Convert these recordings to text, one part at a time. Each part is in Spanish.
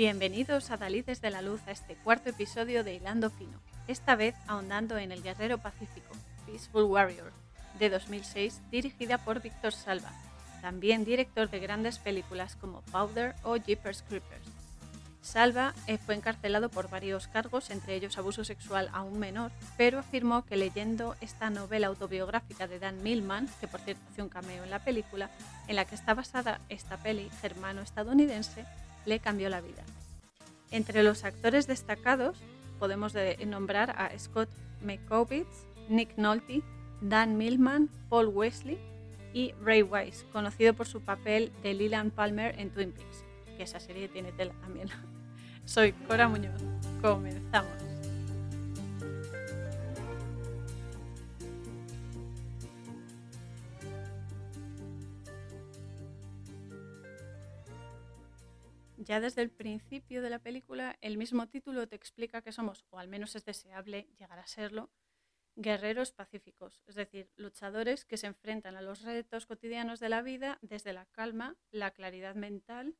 Bienvenidos a Dalices de la Luz a este cuarto episodio de Hilando Fino, esta vez ahondando en El Guerrero Pacífico, Peaceful Warrior, de 2006, dirigida por Víctor Salva, también director de grandes películas como Powder o Jeepers Creepers. Salva eh, fue encarcelado por varios cargos, entre ellos abuso sexual a un menor, pero afirmó que leyendo esta novela autobiográfica de Dan Millman, que por cierto hace un cameo en la película, en la que está basada esta peli germano-estadounidense, le cambió la vida. Entre los actores destacados podemos nombrar a Scott McCovitz, Nick Nolte, Dan Millman, Paul Wesley y Ray Wise, conocido por su papel de Leland Palmer en Twin Peaks, que esa serie tiene tela también. Soy Cora Muñoz. Comenzamos. Ya desde el principio de la película el mismo título te explica que somos, o al menos es deseable llegar a serlo, guerreros pacíficos, es decir, luchadores que se enfrentan a los retos cotidianos de la vida desde la calma, la claridad mental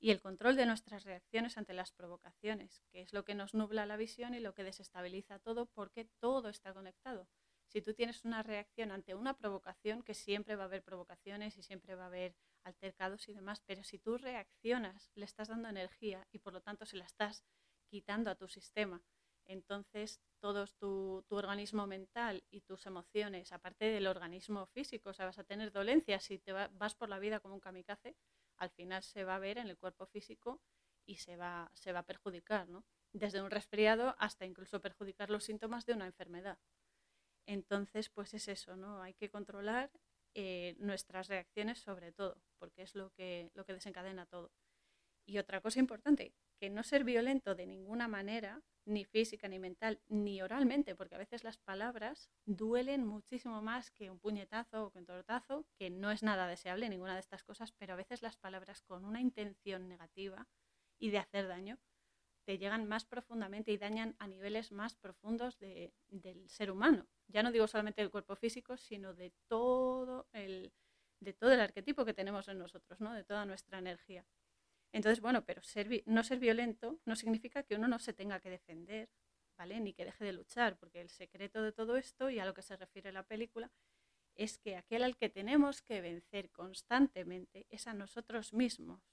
y el control de nuestras reacciones ante las provocaciones, que es lo que nos nubla la visión y lo que desestabiliza todo porque todo está conectado. Si tú tienes una reacción ante una provocación, que siempre va a haber provocaciones y siempre va a haber altercados y demás, pero si tú reaccionas, le estás dando energía y por lo tanto se la estás quitando a tu sistema. Entonces, todo tu, organismo mental y tus emociones, aparte del organismo físico, o sea, vas a tener dolencias si te vas por la vida como un kamikaze, al final se va a ver en el cuerpo físico y se va, se va a perjudicar, ¿no? Desde un resfriado hasta incluso perjudicar los síntomas de una enfermedad. Entonces, pues es eso, ¿no? Hay que controlar eh, nuestras reacciones sobre todo, porque es lo que, lo que desencadena todo. Y otra cosa importante, que no ser violento de ninguna manera, ni física, ni mental, ni oralmente, porque a veces las palabras duelen muchísimo más que un puñetazo o que un tortazo, que no es nada deseable ninguna de estas cosas, pero a veces las palabras con una intención negativa y de hacer daño te llegan más profundamente y dañan a niveles más profundos del ser humano. Ya no digo solamente del cuerpo físico, sino de todo el, de todo el arquetipo que tenemos en nosotros, ¿no? de toda nuestra energía. Entonces, bueno, pero no ser violento no significa que uno no se tenga que defender, ¿vale? Ni que deje de luchar, porque el secreto de todo esto, y a lo que se refiere la película, es que aquel al que tenemos que vencer constantemente es a nosotros mismos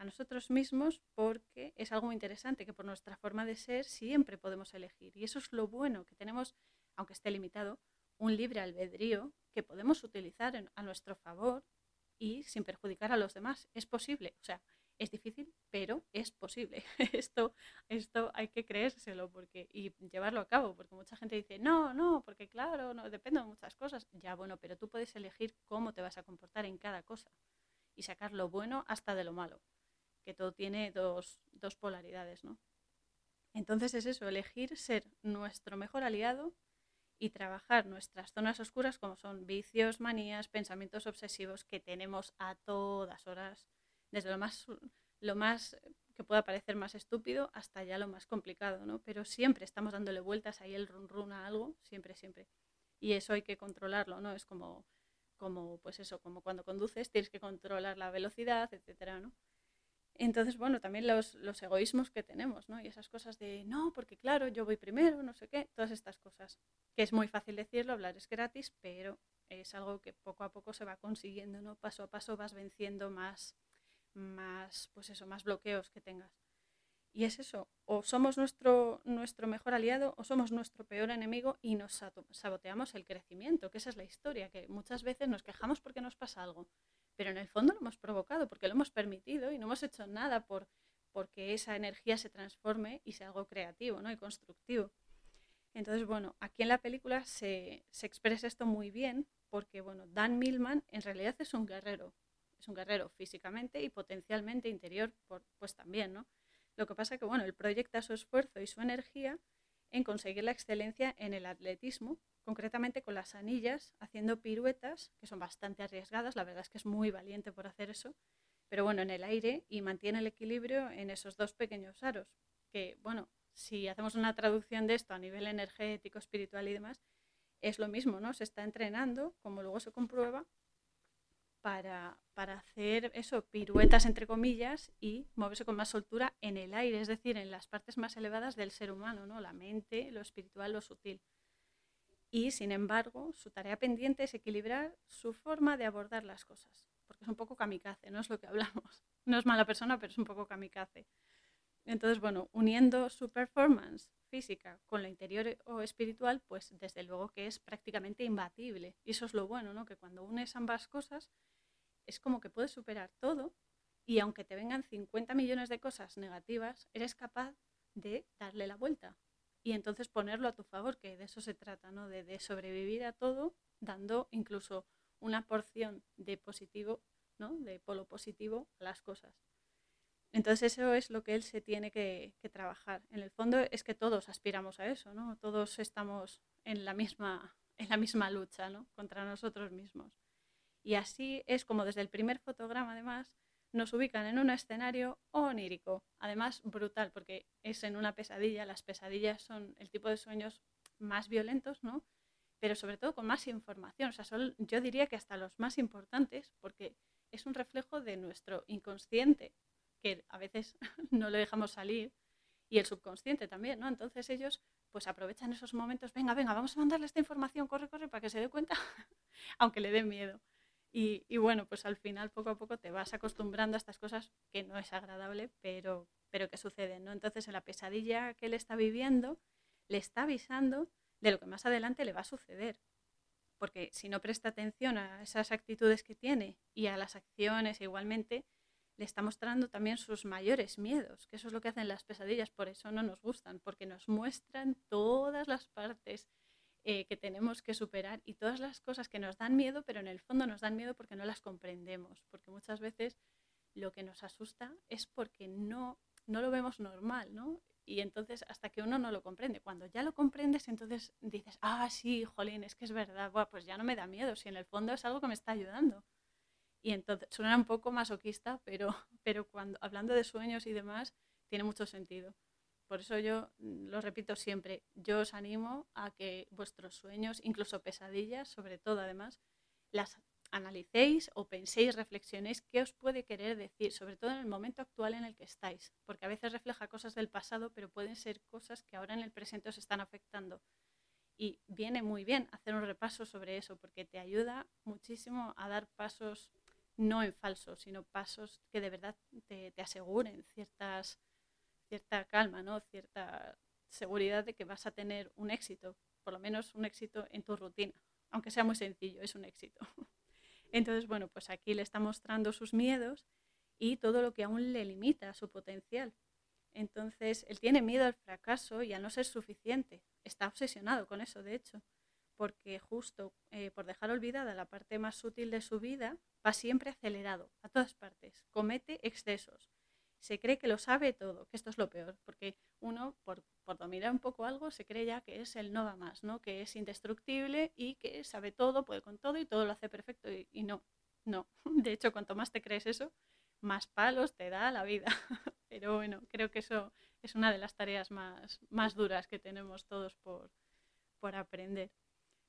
a nosotros mismos porque es algo muy interesante que por nuestra forma de ser siempre podemos elegir. Y eso es lo bueno, que tenemos, aunque esté limitado, un libre albedrío que podemos utilizar a nuestro favor y sin perjudicar a los demás. Es posible, o sea, es difícil, pero es posible. esto, esto hay que creérselo porque, y llevarlo a cabo, porque mucha gente dice, no, no, porque claro, no, depende de muchas cosas. Ya, bueno, pero tú puedes elegir cómo te vas a comportar en cada cosa y sacar lo bueno hasta de lo malo que todo tiene dos, dos polaridades, ¿no? Entonces es eso, elegir ser nuestro mejor aliado y trabajar nuestras zonas oscuras como son vicios, manías, pensamientos obsesivos que tenemos a todas horas, desde lo más, lo más que pueda parecer más estúpido hasta ya lo más complicado, ¿no? Pero siempre estamos dándole vueltas ahí el run run a algo, siempre, siempre. Y eso hay que controlarlo, ¿no? Es como, como pues eso, como cuando conduces tienes que controlar la velocidad, etcétera, ¿no? Entonces, bueno, también los, los, egoísmos que tenemos, ¿no? Y esas cosas de, no, porque claro, yo voy primero, no sé qué, todas estas cosas. Que es muy fácil decirlo, hablar es gratis, pero es algo que poco a poco se va consiguiendo, ¿no? Paso a paso vas venciendo más, más, pues eso, más bloqueos que tengas. Y es eso, o somos nuestro, nuestro mejor aliado o somos nuestro peor enemigo y nos saboteamos el crecimiento, que esa es la historia, que muchas veces nos quejamos porque nos pasa algo pero en el fondo lo hemos provocado porque lo hemos permitido y no hemos hecho nada por porque esa energía se transforme y sea algo creativo ¿no? y constructivo. Entonces, bueno, aquí en la película se, expresa esto muy bien porque, bueno, Dan Millman en realidad es un guerrero, es un guerrero físicamente y potencialmente interior, pues también, ¿no? Lo que pasa que, bueno, él proyecta su esfuerzo y su energía en conseguir la excelencia en el atletismo, concretamente con las anillas, haciendo piruetas, que son bastante arriesgadas, la verdad es que es muy valiente por hacer eso, pero bueno, en el aire y mantiene el equilibrio en esos dos pequeños aros, que bueno, si hacemos una traducción de esto a nivel energético, espiritual y demás, es lo mismo, ¿no? Se está entrenando, como luego se comprueba, para, para, hacer eso, piruetas entre comillas y moverse con más soltura en el aire, es decir, en las partes más elevadas del ser humano, ¿no? la mente, lo espiritual, lo sutil. Y sin embargo, su tarea pendiente es equilibrar su forma de abordar las cosas, porque es un poco kamikaze, no es lo que hablamos. No es mala persona, pero es un poco kamikaze. Entonces, bueno, uniendo su performance física con lo interior o espiritual, pues desde luego que es prácticamente imbatible. Y eso es lo bueno, ¿no? Que cuando unes ambas cosas, es como que puedes superar todo y aunque te vengan 50 millones de cosas negativas, eres capaz de darle la vuelta y entonces ponerlo a tu favor, que de eso se trata, ¿no? De, sobrevivir a todo dando incluso una porción de positivo, ¿no? De polo positivo a las cosas. Entonces eso es lo que él se tiene que, trabajar. En el fondo es que todos aspiramos a eso, ¿no? Todos estamos en la misma, en la misma lucha, ¿no? Contra nosotros mismos. Y así es como desde el primer fotograma, además, nos ubican en un escenario onírico, además brutal, porque es en una pesadilla. Las pesadillas son el tipo de sueños más violentos, ¿no? Pero sobre todo con más información. O sea, son, yo diría que hasta los más importantes, porque es un reflejo de nuestro inconsciente, que a veces no lo dejamos salir, y el subconsciente también, ¿no? Entonces ellos pues aprovechan esos momentos, venga, venga, vamos a mandarle esta información, corre, corre, para que se dé cuenta, aunque le dé miedo. Y, bueno, pues al final poco a poco te vas acostumbrando a estas cosas que no es agradable, pero, pero que suceden, ¿no? Entonces en la pesadilla que él está viviendo, le está avisando de lo que más adelante le va a suceder. Porque si no presta atención a esas actitudes que tiene y a las acciones igualmente, le está mostrando también sus mayores miedos, que eso es lo que hacen las pesadillas, por eso no nos gustan, porque nos muestran todas las partes eh, que tenemos que superar y todas las cosas que nos dan miedo, pero en el fondo nos dan miedo porque no las comprendemos, porque muchas veces lo que nos asusta es porque no, no lo vemos normal, ¿no? Y entonces hasta que uno no lo comprende, cuando ya lo comprendes, entonces dices, ah, sí, jolín, es que es verdad, pues ya no me da miedo, si en el fondo es algo que me está ayudando. Y entonces suena un poco masoquista, pero, pero cuando hablando de sueños y demás, tiene mucho sentido. Por eso yo mm, lo repito siempre, yo os animo a que vuestros sueños, incluso pesadillas, sobre todo además, las analicéis o penséis, reflexionéis qué os puede querer decir, sobre todo en el momento actual en el que estáis, porque a veces refleja cosas del pasado, pero pueden ser cosas que ahora en el presente os están afectando. Y viene muy bien hacer un repaso sobre eso, porque te ayuda muchísimo a dar pasos no en falso, sino pasos que de verdad te, aseguren ciertas, cierta calma, ¿no? cierta seguridad de que vas a tener un éxito, por lo menos un éxito en tu rutina, aunque sea muy sencillo, es un éxito. Entonces, bueno, pues aquí le está mostrando sus miedos y todo lo que aún le limita su potencial. Entonces, él tiene miedo al fracaso y a no ser suficiente. Está obsesionado con eso, de hecho porque justo eh, por dejar olvidada la parte más sutil de su vida, va siempre acelerado, a todas partes, comete excesos, se cree que lo sabe todo, que esto es lo peor, porque uno, por, por dominar un poco algo, se cree ya que es el no va más, ¿no? que es indestructible y que sabe todo, puede con todo y todo lo hace perfecto, y, y no, no. De hecho, cuanto más te crees eso, más palos te da la vida. Pero bueno, creo que eso es una de las tareas más, más duras que tenemos todos por, por aprender.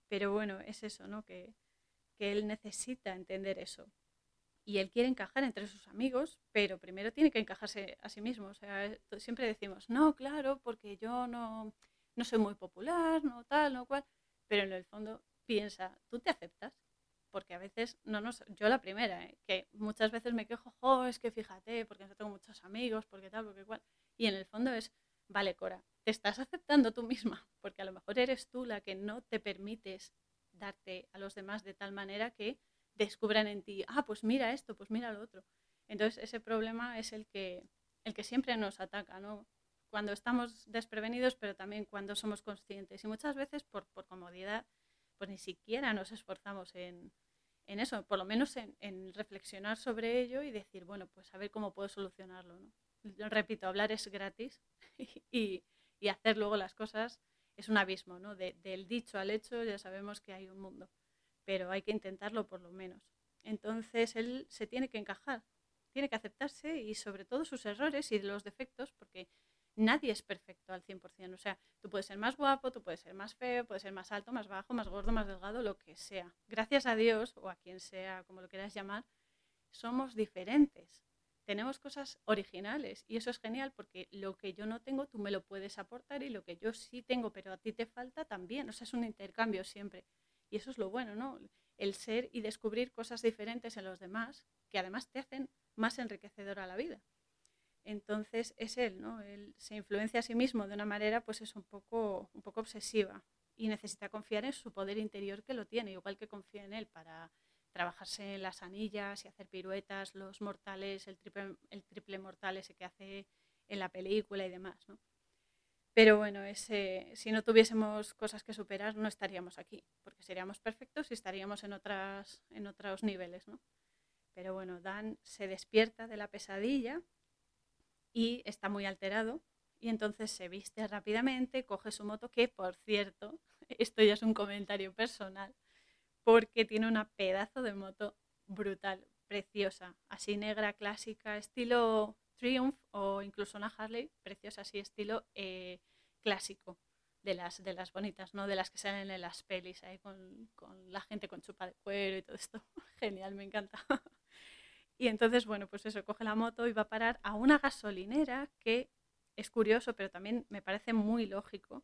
Pero bueno, es eso, ¿no? Que, que él necesita entender eso. Y él quiere encajar entre sus amigos, pero primero tiene que encajarse a sí mismo. O sea, siempre decimos, no, claro, porque yo no, no soy muy popular, no tal, no cual. Pero en el fondo piensa, ¿tú te aceptas? Porque a veces, no nos, yo la primera, ¿eh? que muchas veces me quejo, jo, es que fíjate, porque no tengo muchos amigos, porque tal, porque cual. Y en el fondo es, vale, Cora, te estás aceptando tú misma, porque a lo mejor eres tú la que no te permites darte a los demás de tal manera que descubran en ti, ah, pues mira esto, pues mira lo otro. Entonces ese problema es el que, el que siempre nos ataca, ¿no? Cuando estamos desprevenidos, pero también cuando somos conscientes. Y muchas veces por, por comodidad, pues ni siquiera nos esforzamos en, en eso, por lo menos en, en, reflexionar sobre ello y decir, bueno, pues a ver cómo puedo solucionarlo, ¿no? repito, hablar es gratis y, y, hacer luego las cosas es un abismo, ¿no? del dicho al hecho ya sabemos que hay un mundo, pero hay que intentarlo por lo menos. Entonces él se tiene que encajar, tiene que aceptarse y sobre todo sus errores y los defectos, porque nadie es perfecto al 100%. O sea, tú puedes ser más guapo, tú puedes ser más feo, puedes ser más alto, más bajo, más gordo, más delgado, lo que sea. Gracias a Dios, o a quien sea, como lo quieras llamar, somos diferentes. Tenemos cosas originales y eso es genial porque lo que yo no tengo tú me lo puedes aportar y lo que yo sí tengo pero a ti te falta también. O sea, es un intercambio siempre. Y eso es lo bueno, ¿no? El ser y descubrir cosas diferentes en los demás que además te hacen más enriquecedora la vida. Entonces es él, ¿no? Él se influencia a sí mismo de una manera pues es un poco, un poco obsesiva y necesita confiar en su poder interior que lo tiene, igual que confía en él para trabajarse en las anillas y hacer piruetas, los mortales, el triple, el triple mortal ese que hace en la película y demás, ¿no? Pero bueno, ese, si no tuviésemos cosas que superar, no estaríamos aquí, porque seríamos perfectos y estaríamos en, otras, en otros niveles, ¿no? Pero bueno, Dan se despierta de la pesadilla y está muy alterado y entonces se viste rápidamente, coge su moto, que por cierto, esto ya es un comentario personal, porque tiene una pedazo de moto brutal, preciosa, así negra, clásica, estilo Triumph o incluso una Harley, preciosa, así estilo eh, clásico de las, de las bonitas, ¿no? De las que salen en las pelis ahí con, con la gente con chupa de cuero y todo esto. Genial, me encanta. Y entonces, bueno, pues eso, coge la moto y va a parar a una gasolinera que es curioso, pero también me parece muy lógico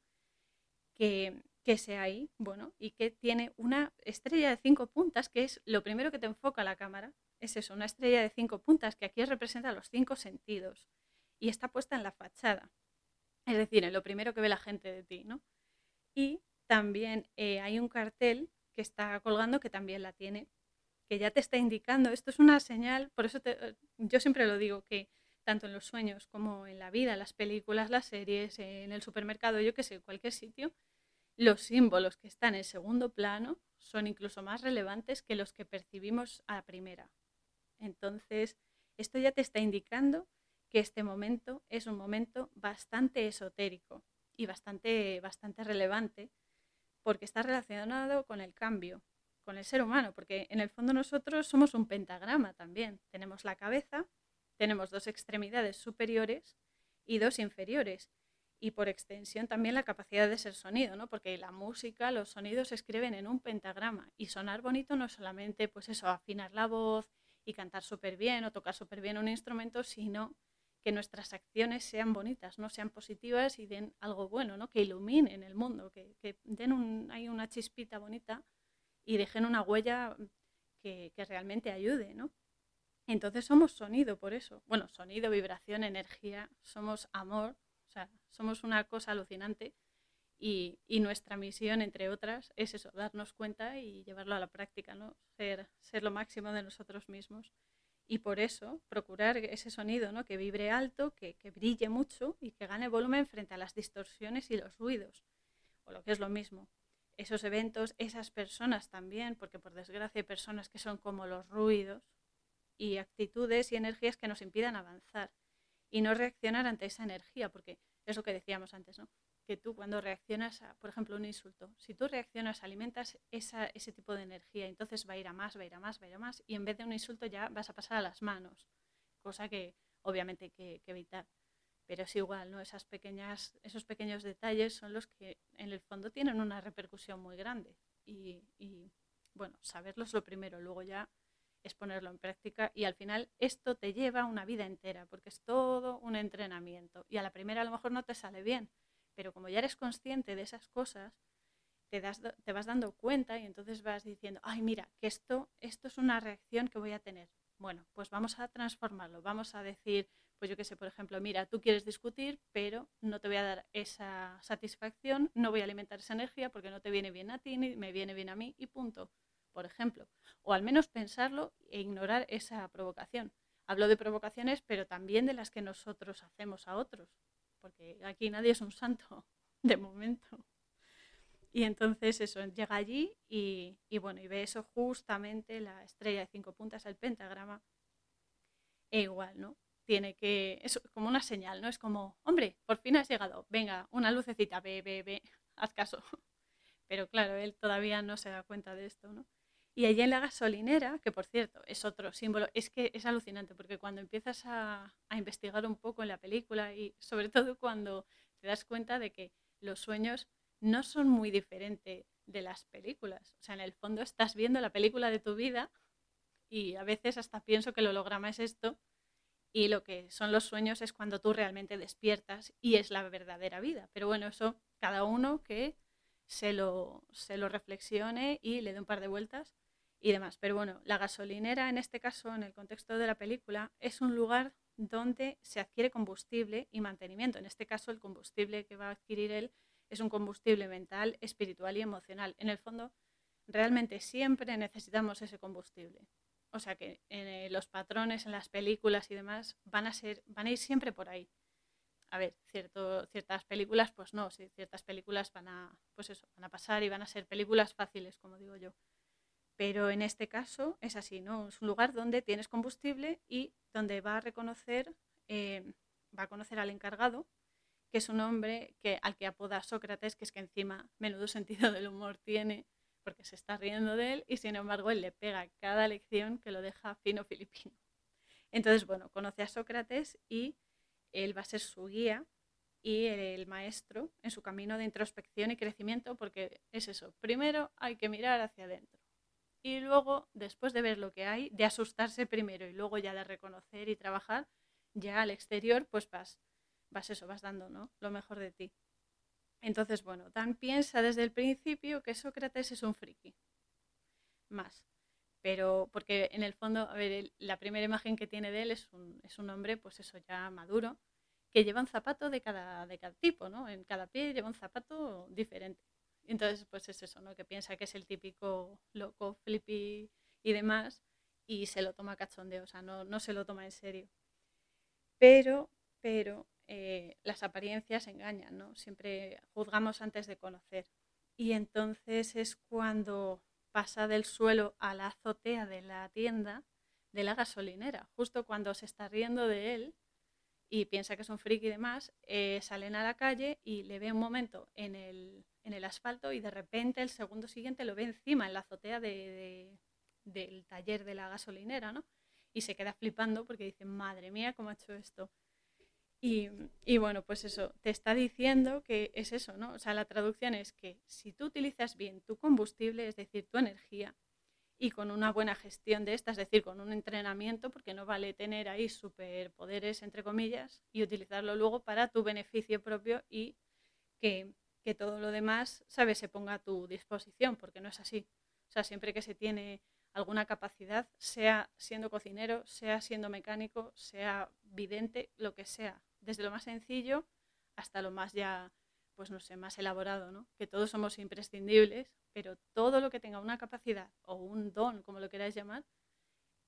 que, que sea ahí, bueno, y que tiene una estrella de cinco puntas, que es lo primero que te enfoca la cámara, es eso, una estrella de cinco puntas, que aquí representa los cinco sentidos, y está puesta en la fachada, es decir, en lo primero que ve la gente de ti, ¿no? Y también eh, hay un cartel que está colgando que también la tiene que ya te está indicando, esto es una señal, por eso te, yo siempre lo digo, que tanto en los sueños como en la vida, las películas, las series, en el supermercado, yo que sé, cualquier sitio, los símbolos que están en segundo plano son incluso más relevantes que los que percibimos a la primera. Entonces, esto ya te está indicando que este momento es un momento bastante esotérico y bastante, bastante relevante porque está relacionado con el cambio, con el ser humano, porque en el fondo nosotros somos un pentagrama también. Tenemos la cabeza, tenemos dos extremidades superiores y dos inferiores. Y por extensión también la capacidad de ser sonido, ¿no? Porque la música, los sonidos se escriben en un pentagrama. Y sonar bonito no es solamente, pues eso, afinar la voz y cantar súper bien o tocar súper bien un instrumento, sino que nuestras acciones sean bonitas, no sean positivas y den algo bueno, ¿no? Que iluminen el mundo, que, que den hay una chispita bonita y dejen una huella que, realmente ayude, ¿no? Entonces somos sonido por eso. Bueno, sonido, vibración, energía, somos amor, o sea, somos una cosa alucinante y, nuestra misión, entre otras, es eso, darnos cuenta y llevarlo a la práctica, ¿no? Ser, ser lo máximo de nosotros mismos. Y por eso, procurar ese sonido ¿no? que vibre alto, que, que brille mucho y que gane volumen frente a las distorsiones y los ruidos, o lo que es lo mismo esos eventos, esas personas también, porque por desgracia hay personas que son como los ruidos y actitudes y energías que nos impidan avanzar y no reaccionar ante esa energía, porque es lo que decíamos antes, ¿no? Que tú cuando reaccionas a, por ejemplo, un insulto, si tú reaccionas, alimentas esa, ese tipo de energía, entonces va a ir a más, va a ir a más, va a ir a más, y en vez de un insulto ya vas a pasar a las manos, cosa que obviamente hay que evitar pero es igual, ¿no? Esas pequeñas, esos pequeños detalles son los que en el fondo tienen una repercusión muy grande. Y, y, bueno, saberlos lo primero, luego ya es ponerlo en práctica y al final esto te lleva una vida entera, porque es todo un entrenamiento. Y a la primera a lo mejor no te sale bien, pero como ya eres consciente de esas cosas, te, das, te vas dando cuenta y entonces vas diciendo, ay, mira, que esto, esto es una reacción que voy a tener. Bueno, pues vamos a transformarlo, vamos a decir, pues yo qué sé, por ejemplo, mira, tú quieres discutir, pero no te voy a dar esa satisfacción, no voy a alimentar esa energía porque no te viene bien a ti ni me viene bien a mí y punto, por ejemplo. O al menos pensarlo e ignorar esa provocación. Hablo de provocaciones, pero también de las que nosotros hacemos a otros, porque aquí nadie es un santo, de momento. Y entonces eso, llega allí y, y bueno, y ve eso justamente, la estrella de cinco puntas, el pentagrama, e igual, ¿no? tiene que, es como una señal, ¿no? Es como, hombre, por fin has llegado, venga, una lucecita, ve, ve, ve, haz caso. Pero claro, él todavía no se da cuenta de esto, ¿no? Y allí en la gasolinera, que por cierto es otro símbolo, es que es alucinante porque cuando empiezas a, a investigar un poco en la película y sobre todo cuando te das cuenta de que los sueños no son muy diferentes de las películas. O sea, en el fondo estás viendo la película de tu vida y a veces hasta pienso que el holograma es esto y lo que son los sueños es cuando tú realmente despiertas y es la verdadera vida. Pero bueno, eso cada uno que se lo, se lo reflexione y le dé un par de vueltas y demás. Pero bueno, la gasolinera en este caso, en el contexto de la película, es un lugar donde se adquiere combustible y mantenimiento. En este caso, el combustible que va a adquirir él es un combustible mental, espiritual y emocional. En el fondo, realmente siempre necesitamos ese combustible. O sea que eh, los patrones en las películas y demás van a, ser, van a ir siempre por ahí. A ver, cierto, ciertas películas, pues no, sí, ciertas películas van a, pues eso, van a pasar y van a ser películas fáciles, como digo yo. Pero en este caso es así, ¿no? Es un lugar donde tienes combustible y donde va a reconocer, eh, va a conocer al encargado, que es un hombre que, al que apoda Sócrates, que es que encima menudo sentido del humor tiene, porque se está riendo de él y sin embargo él le pega cada lección que lo deja fino filipino. Entonces, bueno, conoce a Sócrates y él va a ser su guía y el maestro en su camino de introspección y crecimiento, porque es eso, primero hay que mirar hacia adentro y luego, después de ver lo que hay, de asustarse primero y luego ya de reconocer y trabajar, ya al exterior, pues vas, vas eso, vas dando ¿no? lo mejor de ti. Entonces, bueno, Dan piensa desde el principio que Sócrates es un friki. Más. Pero, porque en el fondo, a ver, la primera imagen que tiene de él es un, es un hombre, pues eso ya maduro, que lleva un zapato de cada, de cada tipo, ¿no? En cada pie lleva un zapato diferente. Entonces, pues es eso, ¿no? Que piensa que es el típico loco, flippy y demás, y se lo toma cachondeo, o sea, no, no se lo toma en serio. Pero, pero eh, las apariencias engañan, ¿no? Siempre juzgamos antes de conocer. Y entonces es cuando pasa del suelo a la azotea de la tienda de la gasolinera, justo cuando se está riendo de él y piensa que es un friki y demás, eh, salen a la calle y le ve un momento en el, en el asfalto y de repente el segundo siguiente lo ve encima, en la azotea de, del taller de la gasolinera, ¿no? Y se queda flipando porque dice, madre mía, ¿cómo ha hecho esto? Y, y, bueno, pues eso, te está diciendo que es eso, ¿no? O sea, la traducción es que si tú utilizas bien tu combustible, es decir, tu energía, y con una buena gestión de esta, es decir, con un entrenamiento, porque no vale tener ahí superpoderes, entre comillas, y utilizarlo luego para tu beneficio propio y que, que todo lo demás, ¿sabes?, se ponga a tu disposición, porque no es así. O sea, siempre que se tiene alguna capacidad, sea siendo cocinero, sea siendo mecánico, sea vidente, lo que sea, desde lo más sencillo hasta lo más ya, pues no sé, más elaborado, ¿no? Que todos somos imprescindibles, pero todo lo que tenga una capacidad o un don, como lo queráis llamar,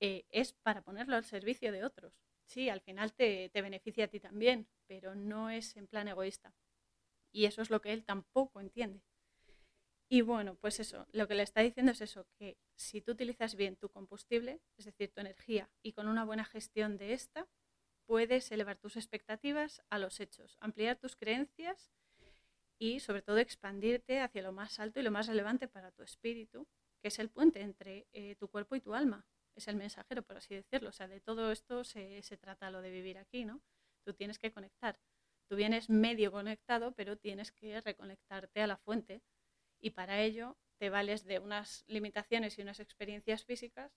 eh, es para ponerlo al servicio de otros. Sí, al final te, te beneficia a ti también, pero no es en plan egoísta. Y eso es lo que él tampoco entiende. Y bueno, pues eso, lo que le está diciendo es eso, que si tú utilizas bien tu combustible, es decir, tu energía, y con una buena gestión de esta, puedes elevar tus expectativas a los hechos, ampliar tus creencias y sobre todo expandirte hacia lo más alto y lo más relevante para tu espíritu, que es el puente entre eh, tu cuerpo y tu alma. Es el mensajero, por así decirlo. O sea, de todo esto se, se trata lo de vivir aquí, ¿no? Tú tienes que conectar. Tú vienes medio conectado, pero tienes que reconectarte a la fuente. Y para ello te vales de unas limitaciones y unas experiencias físicas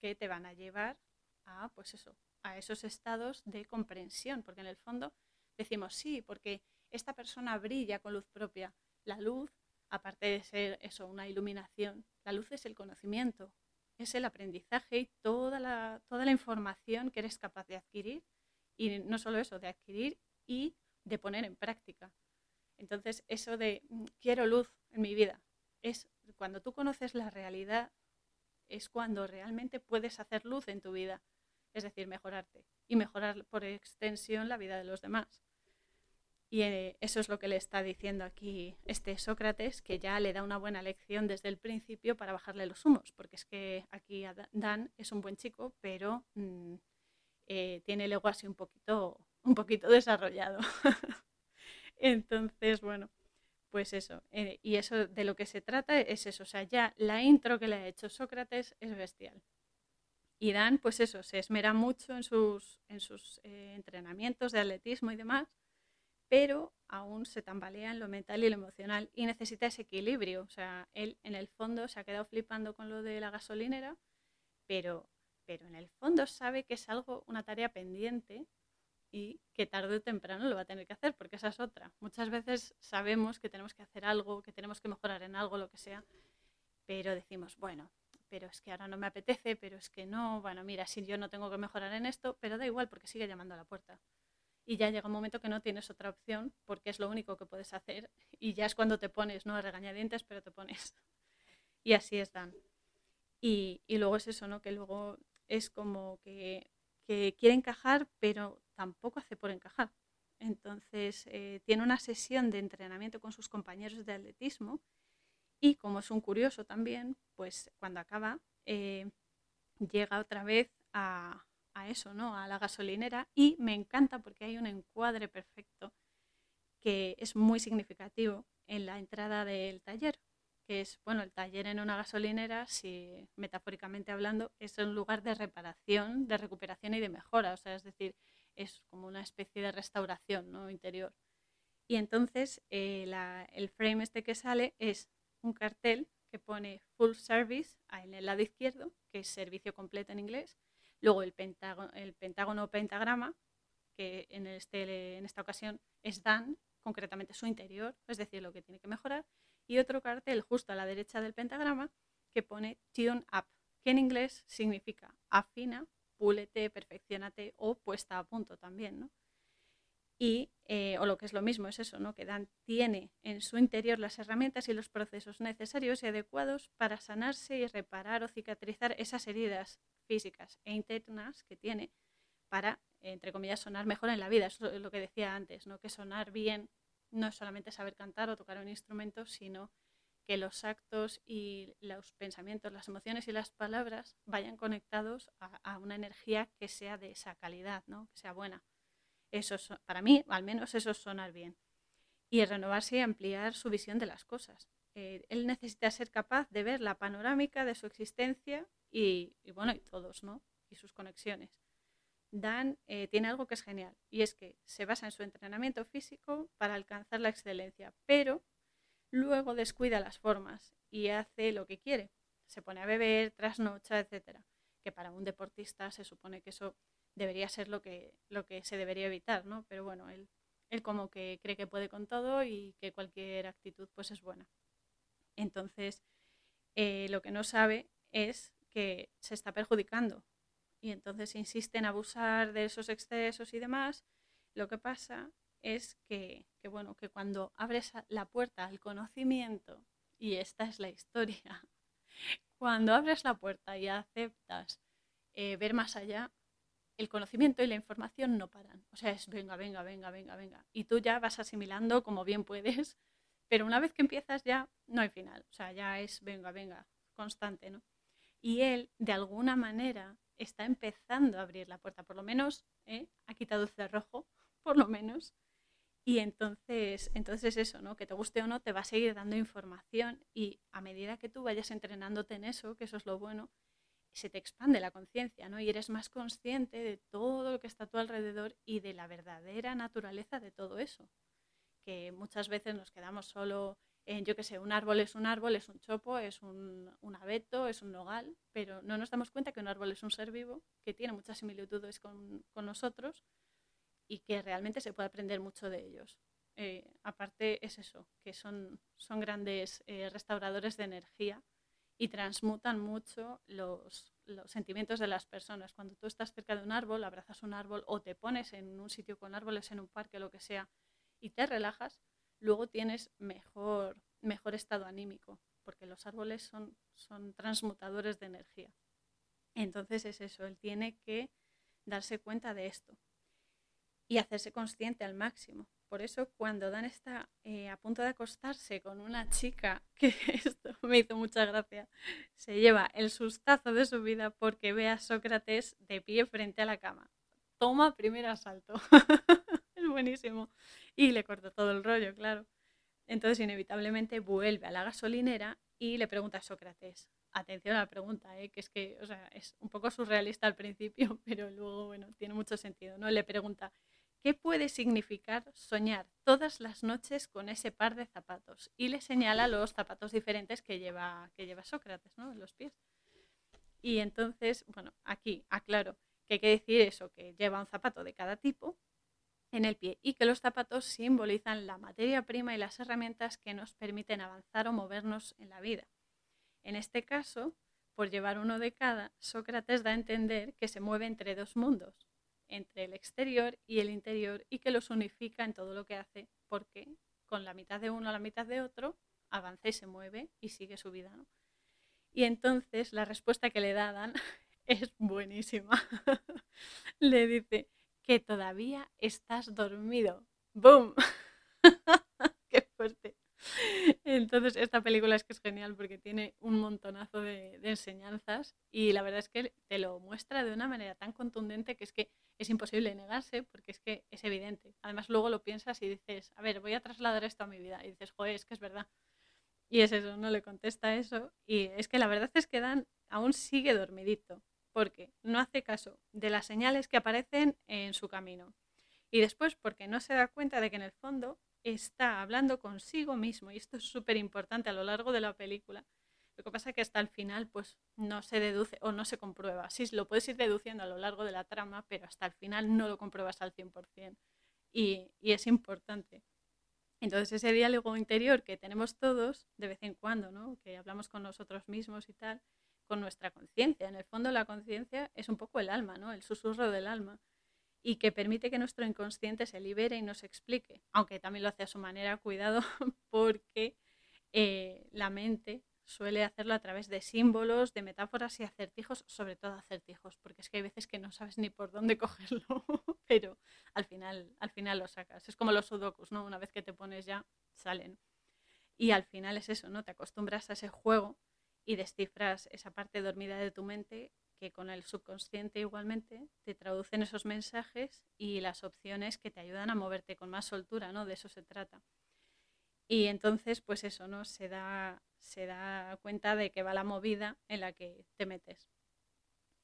que te van a llevar a, pues eso, a esos estados de comprensión. Porque en el fondo decimos sí, porque esta persona brilla con luz propia. La luz, aparte de ser eso, una iluminación, la luz es el conocimiento, es el aprendizaje y toda la, toda la información que eres capaz de adquirir. Y no solo eso, de adquirir y de poner en práctica. Entonces, eso de mm, quiero luz en mi vida, es cuando tú conoces la realidad, es cuando realmente puedes hacer luz en tu vida, es decir, mejorarte y mejorar por extensión la vida de los demás. Y eh, eso es lo que le está diciendo aquí este Sócrates, que ya le da una buena lección desde el principio para bajarle los humos, porque es que aquí Dan es un buen chico, pero mm, eh, tiene el ego así un poquito, un poquito desarrollado. Entonces, bueno, Pues eso, eh, y eso de lo que se trata es eso, o sea, ya la intro que le ha hecho Sócrates es bestial. Y Dan, pues eso, se esmera mucho en sus, en sus eh, entrenamientos de atletismo y demás, pero aún se tambalea en lo mental y lo emocional y necesita ese equilibrio. O sea, él en el fondo se ha quedado flipando con lo de la gasolinera, pero, pero en el fondo sabe que es algo, una tarea pendiente y que tarde o temprano lo va a tener que hacer, porque esa es otra. Muchas veces sabemos que tenemos que hacer algo, que tenemos que mejorar en algo, lo que sea, pero decimos, bueno, pero es que ahora no me apetece, pero es que no, bueno, mira, si yo no tengo que mejorar en esto, pero da igual porque sigue llamando a la puerta y ya llega un momento que no tienes otra opción porque es lo único que puedes hacer y ya es cuando te pones, no a regañadientes, pero te pones. Y así es Dan. Y, y luego es eso, ¿no? Que luego es como que, que, quiere encajar, pero tampoco hace por encajar. Entonces eh, tiene una sesión de entrenamiento con sus compañeros de atletismo y como es un curioso también, pues cuando acaba eh, llega otra vez a, a eso, ¿no? A la gasolinera y me encanta porque hay un encuadre perfecto que es muy significativo en la entrada del taller, que es, bueno, el taller en una gasolinera, si metafóricamente hablando, es un lugar de reparación, de recuperación y de mejora, o sea, es decir, es como una especie de restauración ¿no? interior. Y entonces eh, el frame este que sale es un cartel que pone full service en el lado izquierdo, que es servicio completo en inglés, Luego el pentágono, el pentágono pentagrama, que en, este, en esta ocasión es Dan, concretamente su interior, es decir, lo que tiene que mejorar. Y otro cartel justo a la derecha del pentagrama que pone Tune Up, que en inglés significa afina, púlete, perfeccionate o puesta a punto también, ¿no? Y, eh, o lo que es lo mismo, es eso, ¿no? que Dan tiene en su interior las herramientas y los procesos necesarios y adecuados para sanarse y reparar o cicatrizar esas heridas físicas e internas que tiene para, entre comillas, sonar mejor en la vida. Eso es lo que decía antes, ¿no? que sonar bien no es solamente saber cantar o tocar un instrumento, sino que los actos y los pensamientos, las emociones y las palabras vayan conectados a, una energía que sea de esa calidad, ¿no? que sea buena. Eso para mí, al menos, eso es sonar bien. Y renovarse y ampliar su visión de las cosas. Eh, él necesita ser capaz de ver la panorámica de su existencia y, bueno, y todos, ¿no? Y sus conexiones. Dan eh, tiene algo que es genial y es que se basa en su entrenamiento físico para alcanzar la excelencia, pero luego descuida las formas y hace lo que quiere. Se pone a beber, trasnocha, etcétera. Que para un deportista se supone que eso debería ser lo que, lo que se debería evitar, ¿no? Pero bueno, él, él como que cree que puede con todo y que cualquier actitud pues es buena. Entonces, eh, lo que no sabe es que se está perjudicando y entonces insiste en abusar de esos excesos y demás, lo que pasa es que, bueno, que cuando abres la puerta al conocimiento, y esta es la historia, cuando abres la puerta y aceptas eh, ver más allá, el conocimiento y la información no paran. O sea, es venga, venga, venga, venga, venga. Y tú ya vas asimilando como bien puedes, pero una vez que empiezas ya no hay final. O sea, ya es venga, venga, constante, ¿no? y él de alguna manera está empezando a abrir la puerta, por lo menos ¿eh? ha quitado el cerrojo, por lo menos. Y entonces, entonces eso, ¿no? Que te guste o no, te va a seguir dando información y a medida que tú vayas entrenándote en eso, que eso es lo bueno, se te expande la conciencia, ¿no? Y eres más consciente de todo lo que está a tu alrededor y de la verdadera naturaleza de todo eso. Que muchas veces nos quedamos solo yo qué sé, un árbol es un árbol, es un chopo, es un, abeto, es un nogal, pero no nos damos cuenta que un árbol es un ser vivo que tiene muchas similitudes con, nosotros y que realmente se puede aprender mucho de ellos. Eh, aparte es eso, que son, son grandes eh, restauradores de energía y transmutan mucho los, los, sentimientos de las personas. Cuando tú estás cerca de un árbol, abrazas un árbol o te pones en un sitio con árboles, en un parque, lo que sea, y te relajas, luego tienes mejor, mejor estado anímico, porque los árboles son, son transmutadores de energía. Entonces es eso, él tiene que darse cuenta de esto y hacerse consciente al máximo. Por eso cuando Dan está eh, a punto de acostarse con una chica, que esto me hizo mucha gracia, se lleva el sustazo de su vida porque ve a Sócrates de pie frente a la cama. Toma primer asalto. buenísimo. Y le cortó todo el rollo, claro. Entonces, inevitablemente vuelve a la gasolinera y le pregunta a Sócrates. Atención a la pregunta, ¿eh? que es que o sea, es un poco surrealista al principio, pero luego, bueno, tiene mucho sentido, ¿no? Le pregunta, ¿qué puede significar soñar todas las noches con ese par de zapatos? Y le señala los zapatos diferentes que lleva, que lleva Sócrates, ¿no? En los pies. Y entonces, bueno, aquí aclaro que hay que decir eso, que lleva un zapato de cada tipo en el pie y que los zapatos simbolizan la materia prima y las herramientas que nos permiten avanzar o movernos en la vida. En este caso, por llevar uno de cada, Sócrates da a entender que se mueve entre dos mundos, entre el exterior y el interior, y que los unifica en todo lo que hace, porque con la mitad de uno a la mitad de otro, avanza y se mueve y sigue su vida. Y entonces la respuesta que le da Dan es buenísima. le dice, que todavía estás dormido. ¡Boom! ¡Qué fuerte! Entonces, esta película es que es genial porque tiene un montonazo de, enseñanzas y la verdad es que te lo muestra de una manera tan contundente que es que es imposible negarse porque es que es evidente. Además, luego lo piensas y dices, a ver, voy a trasladar esto a mi vida. Y dices, joder, es que es verdad. Y es eso, no le contesta eso. Y es que la verdad es que Dan aún sigue dormidito porque no hace caso de las señales que aparecen en su camino. Y después porque no se da cuenta de que en el fondo está hablando consigo mismo. Y esto es súper importante a lo largo de la película. Lo que pasa es que hasta el final pues no se deduce o no se comprueba. Sí, lo puedes ir deduciendo a lo largo de la trama, pero hasta el final no lo compruebas al 100%. Y, y es importante. Entonces ese diálogo interior que tenemos todos de vez en cuando, ¿no? que hablamos con nosotros mismos y tal, con nuestra conciencia. En el fondo la conciencia es un poco el alma, ¿no? el susurro del alma, y que permite que nuestro inconsciente se libere y nos explique, aunque también lo hace a su manera, cuidado, porque eh, la mente suele hacerlo a través de símbolos, de metáforas y acertijos, sobre todo acertijos, porque es que hay veces que no sabes ni por dónde cogerlo, pero al final, al final lo sacas. Es como los sudokus, ¿no? Una vez que te pones ya, salen. Y al final es eso, ¿no? Te acostumbras a ese juego y descifras esa parte dormida de tu mente que con el subconsciente igualmente te traducen esos mensajes y las opciones que te ayudan a moverte con más soltura, ¿no? De eso se trata. Y entonces, pues eso, ¿no? Se da, se da cuenta de que va la movida en la que te metes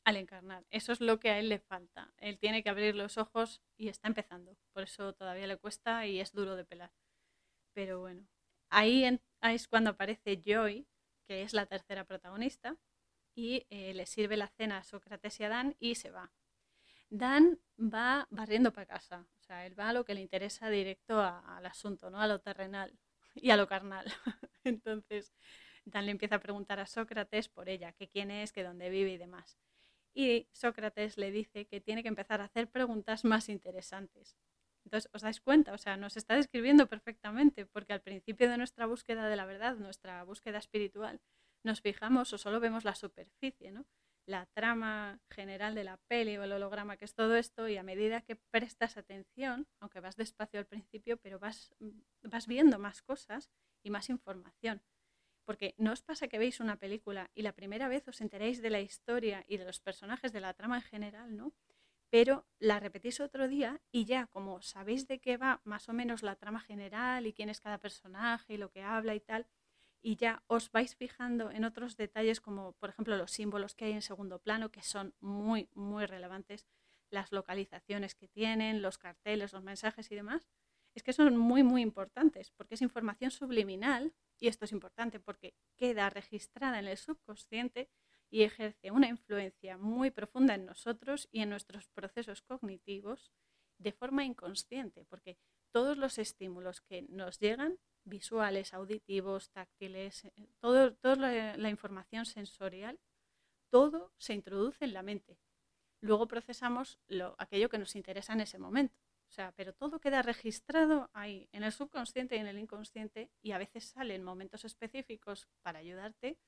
al encarnar. Eso es lo que a él le falta. Él tiene que abrir los ojos y está empezando. Por eso todavía le cuesta y es duro de pelar. Pero bueno, ahí, ahí es cuando aparece Joy, que es la tercera protagonista, y eh, le sirve la cena a Sócrates y a Dan y se va. Dan va barriendo para casa, o sea, él va a lo que le interesa directo al asunto, ¿no? a lo terrenal y a lo carnal. Entonces, Dan le empieza a preguntar a Sócrates por ella, que quién es, que dónde vive y demás. Y Sócrates le dice que tiene que empezar a hacer preguntas más interesantes. Entonces, os dais cuenta, o sea, nos está describiendo perfectamente, porque al principio de nuestra búsqueda de la verdad, nuestra búsqueda espiritual, nos fijamos o solo vemos la superficie, ¿no? La trama general de la peli o el holograma que es todo esto, y a medida que prestas atención, aunque vas despacio al principio, pero vas, vas viendo más cosas y más información. Porque no os pasa que veis una película y la primera vez os enteréis de la historia y de los personajes de la trama en general, ¿no? Pero la repetís otro día y ya como sabéis de qué va más o menos la trama general y quién es cada personaje y lo que habla y tal, y ya os vais fijando en otros detalles como por ejemplo los símbolos que hay en segundo plano que son muy muy relevantes, las localizaciones que tienen, los carteles, los mensajes y demás, es que son muy muy importantes porque es información subliminal y esto es importante porque queda registrada en el subconsciente y ejerce una influencia muy profunda en nosotros y en nuestros procesos cognitivos de forma inconsciente, porque todos los estímulos que nos llegan, visuales, auditivos, táctiles, eh, todo, toda la, información sensorial, todo se introduce en la mente. Luego procesamos lo, aquello que nos interesa en ese momento. O sea, pero todo queda registrado ahí, en el subconsciente y en el inconsciente, y a veces salen momentos específicos para ayudarte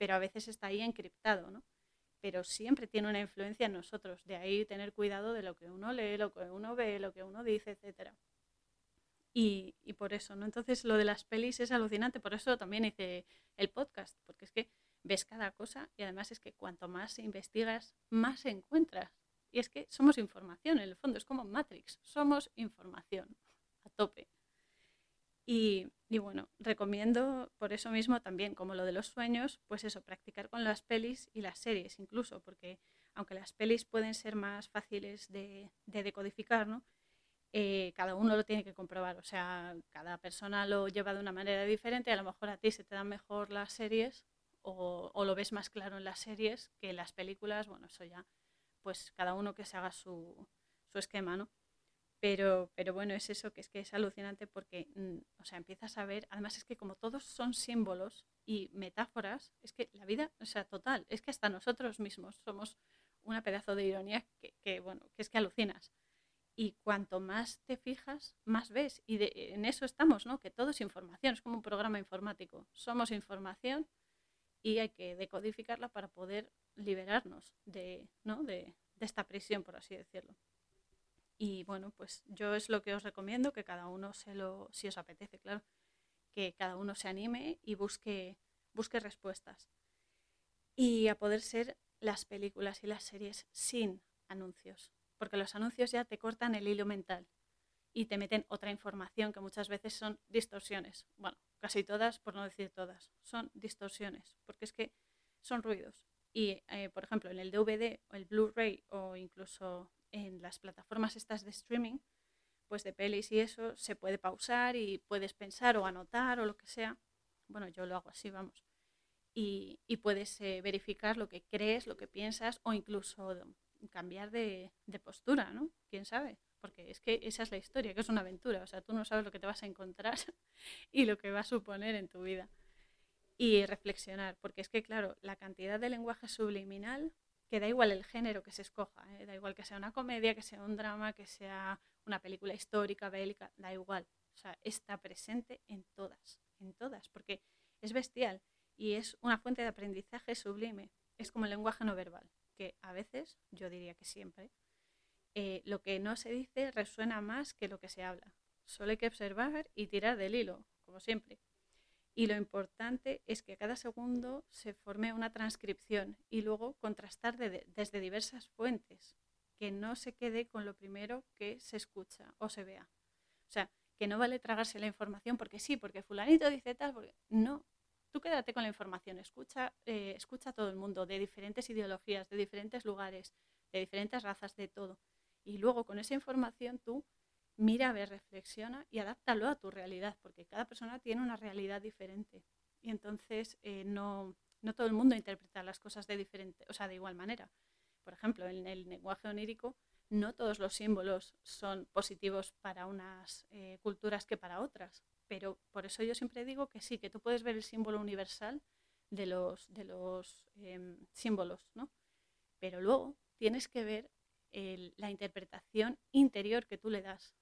pero a veces está ahí encriptado, ¿no? Pero siempre tiene una influencia en nosotros, de ahí tener cuidado de lo que uno lee, lo que uno ve, lo que uno dice, etc. Y, y por eso, ¿no? Entonces lo de las pelis es alucinante, por eso también hice el podcast, porque es que ves cada cosa y además es que cuanto más investigas, más encuentras. Y es que somos información, en el fondo, es como Matrix, somos información a tope. Y, Y bueno, recomiendo por eso mismo también, como lo de los sueños, pues eso, practicar con las pelis y las series incluso, porque aunque las pelis pueden ser más fáciles de, decodificar, ¿no? Eh, cada uno lo tiene que comprobar, o sea, cada persona lo lleva de una manera diferente, a lo mejor a ti se te dan mejor las series o, o lo ves más claro en las series que en las películas, bueno, eso ya, pues cada uno que se haga su, su esquema, ¿no? Pero, pero bueno, es eso, que es que es alucinante porque, mm, o sea, empiezas a ver, además es que como todos son símbolos y metáforas, es que la vida, o sea, total, es que hasta nosotros mismos somos una pedazo de ironía que, bueno, que es que alucinas. Y cuanto más te fijas, más ves. Y en eso estamos, ¿no? Que todo es información, es como un programa informático. Somos información y hay que decodificarla para poder liberarnos de, ¿no? de esta prisión, por así decirlo. Y bueno, pues yo es lo que os recomiendo, que cada uno se lo, si os apetece, claro, que cada uno se anime y busque, busque respuestas. Y a poder ser las películas y las series sin anuncios, porque los anuncios ya te cortan el hilo mental y te meten otra información que muchas veces son distorsiones. Bueno, casi todas, por no decir todas, son distorsiones, porque es que son ruidos. Y, eh, por ejemplo, en el DVD o el Blu-ray o incluso en las plataformas estas de streaming, pues de pelis y eso, se puede pausar y puedes pensar o anotar o lo que sea. Bueno, yo lo hago así, vamos. Y, puedes eh, verificar lo que crees, lo que piensas o incluso cambiar de, postura, ¿no? ¿Quién sabe? Porque es que esa es la historia, que es una aventura. O sea, tú no sabes lo que te vas a encontrar y lo que va a suponer en tu vida. Y reflexionar, porque es que, claro, la cantidad de lenguaje subliminal que da igual el género que se escoja, ¿eh? da igual que sea una comedia, que sea un drama, que sea una película histórica, bélica, da igual. O sea, está presente en todas, en todas, porque es bestial y es una fuente de aprendizaje sublime. Es como el lenguaje no verbal, que a veces, yo diría que siempre, eh, lo que no se dice resuena más que lo que se habla. Solo hay que observar y tirar del hilo, como siempre. Y lo importante es que cada segundo se forme una transcripción y luego contrastar desde diversas fuentes, que no se quede con lo primero que se escucha o se vea. O sea, que no vale tragarse la información porque sí, porque fulanito dice tal, porque no. Tú quédate con la información, escucha, eh, escucha a todo el mundo, de diferentes ideologías, de diferentes lugares, de diferentes razas, de todo. Y luego con esa información tú mira, ve, reflexiona y adáptalo a tu realidad, porque cada persona tiene una realidad diferente. Y entonces eh, no, no, todo el mundo interpreta las cosas de diferente, o sea, de igual manera. Por ejemplo, en el lenguaje onírico, no todos los símbolos son positivos para unas eh, culturas que para otras. Pero por eso yo siempre digo que sí, que tú puedes ver el símbolo universal de los, de los em, símbolos, ¿no? Pero luego tienes que ver la interpretación interior que tú le das.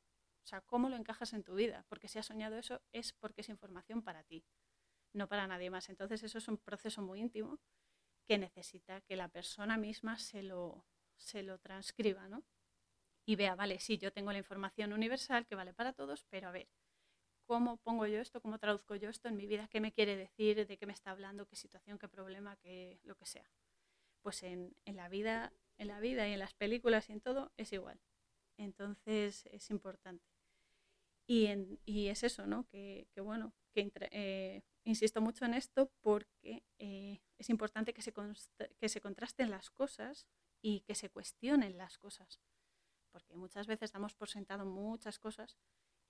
O sea, cómo lo encajas en tu vida, porque si has soñado eso es porque es información para ti, no para nadie más. Entonces eso es un proceso muy íntimo que necesita que la persona misma se lo, se lo transcriba, ¿no? Y vea, vale, sí, yo tengo la información universal que vale para todos, pero a ver, ¿cómo pongo yo esto? ¿Cómo traduzco yo esto en mi vida? ¿Qué me quiere decir? ¿De qué me está hablando? ¿Qué situación? ¿Qué problema? ¿Qué lo que sea? Pues en, en la vida, en la vida y en las películas y en todo es igual. Entonces es importante. Y, es eso, ¿no? Que, bueno, que eh, insisto mucho en esto porque eh, es importante que se, que se contrasten las cosas y que se cuestionen las cosas. Porque muchas veces damos por sentado muchas cosas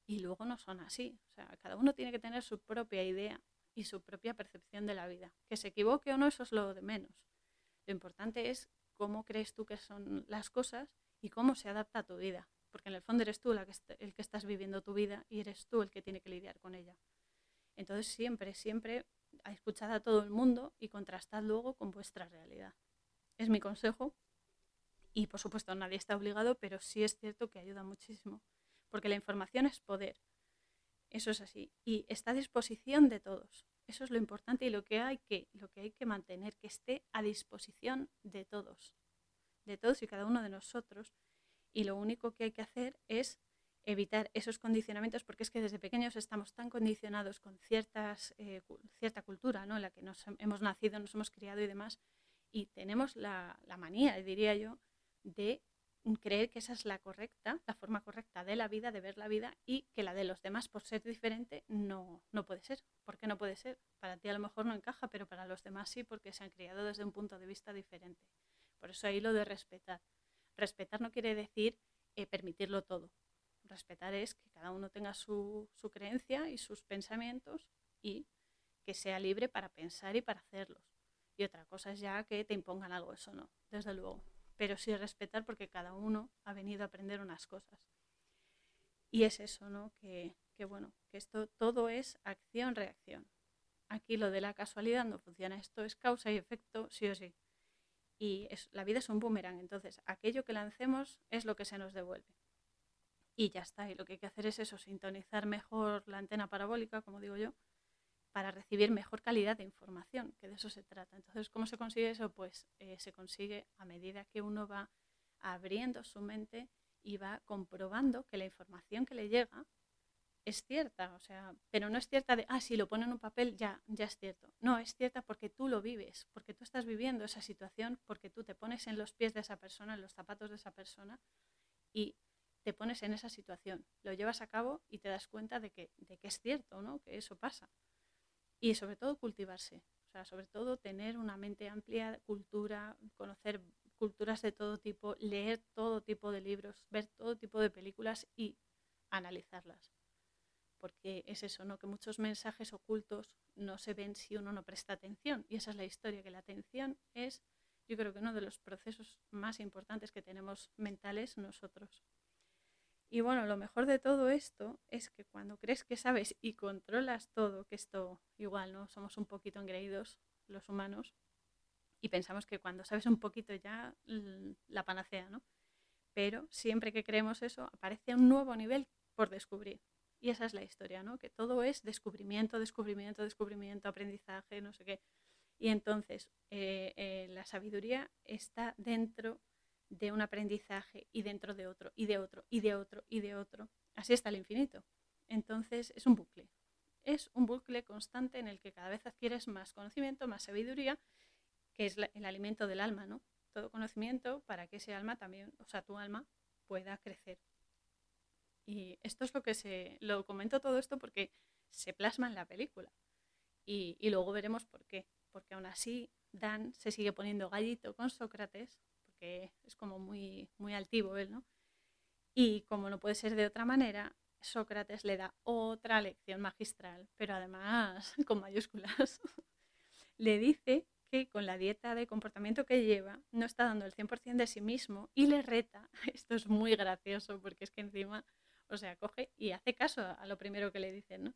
y luego no son así. O sea, cada uno tiene que tener su propia idea y su propia percepción de la vida. Que se equivoque o no, eso es lo de menos. Lo importante es cómo crees tú que son las cosas y cómo se adapta a tu vida porque en el fondo eres tú el que estás viviendo tu vida y eres tú el que tiene que lidiar con ella. Entonces siempre, siempre escuchad a todo el mundo y contrastad luego con vuestra realidad. Es mi consejo y por supuesto nadie está obligado, pero sí es cierto que ayuda muchísimo, porque la información es poder. Eso es así y está a disposición de todos. Eso es lo importante y lo que hay que, lo que, hay que mantener, que esté a disposición de todos, de todos y cada uno de nosotros y lo único que hay que hacer es evitar esos condicionamientos porque es que desde pequeños estamos tan condicionados con ciertas, eh, cierta cultura ¿no? en la que nos hemos nacido, nos hemos criado y demás, y tenemos la, la manía, diría yo, de creer que esa es la correcta, la forma correcta de la vida, de ver la vida, y que la de los demás, por ser diferente, no, no puede ser. ¿Por qué no puede ser? Para ti a lo mejor no encaja, pero para los demás sí, porque se han criado desde un punto de vista diferente. Por eso ahí lo de respetar. Respetar no quiere decir eh, permitirlo todo. Respetar es que cada uno tenga su, su creencia y sus pensamientos y que sea libre para pensar y para hacerlos. Y otra cosa es ya que te impongan algo, eso no, desde luego pero sí respetar porque cada uno ha venido a aprender unas cosas. Y es eso, ¿no? Que, bueno, que esto todo es acción-reacción. Aquí lo de la casualidad no funciona, esto es causa y efecto, sí o sí. Y es, la vida es un boomerang, entonces aquello que lancemos es lo que se nos devuelve. Y ya está, y lo que hay que hacer es eso, sintonizar mejor la antena parabólica, como digo yo, para recibir mejor calidad de información, que de eso se trata. Entonces, ¿cómo se consigue eso? Pues eh, se consigue a medida que uno va abriendo su mente y va comprobando que la información que le llega es cierta, o sea, pero no es cierta de, ah, si lo pone en un papel ya, ya es cierto. No, es cierta porque tú lo vives, porque tú estás viviendo esa situación, porque tú te pones en los pies de esa persona, en los zapatos de esa persona y te pones en esa situación, lo llevas a cabo y te das cuenta de que, de que es cierto, ¿no? Que eso pasa y sobre todo cultivarse, o sea, sobre todo tener una mente amplia, cultura, conocer culturas de todo tipo, leer todo tipo de libros, ver todo tipo de películas y analizarlas. Porque es eso, ¿no? Que muchos mensajes ocultos no se ven si uno no presta atención. Y esa es la historia, que la atención es, yo creo que uno de los procesos más importantes que tenemos mentales nosotros. Y bueno, lo mejor de todo esto es que cuando crees que sabes y controlas todo, que esto igual, ¿no? Somos un poquito engreídos los humanos y pensamos que cuando sabes un poquito ya la panacea, ¿no? Pero siempre que creemos eso, aparece un nuevo nivel por descubrir. Y esa es la historia, ¿no? Que todo es descubrimiento, descubrimiento, descubrimiento, aprendizaje, no sé qué. Y entonces eh, eh, la sabiduría está dentro de un aprendizaje y dentro de otro y de otro y de otro y de otro. Así está el infinito. Entonces es un bucle. Es un bucle constante en el que cada vez adquieres más conocimiento, más sabiduría, que es el alimento del alma, ¿no? Todo conocimiento para que ese alma también, o sea, tu alma pueda crecer. Y esto es lo que se, lo comento todo esto porque se plasma en la película. Y, luego veremos por qué. Porque aún así Dan se sigue poniendo gallito con Sócrates que es como muy, muy altivo él, ¿no? Y como no puede ser de otra manera, Sócrates le da otra lección magistral, pero además con mayúsculas. le dice que con la dieta de comportamiento que lleva no está dando el 100% de sí mismo y le reta, esto es muy gracioso porque es que encima, o sea, coge y hace caso a lo primero que le dicen, ¿no?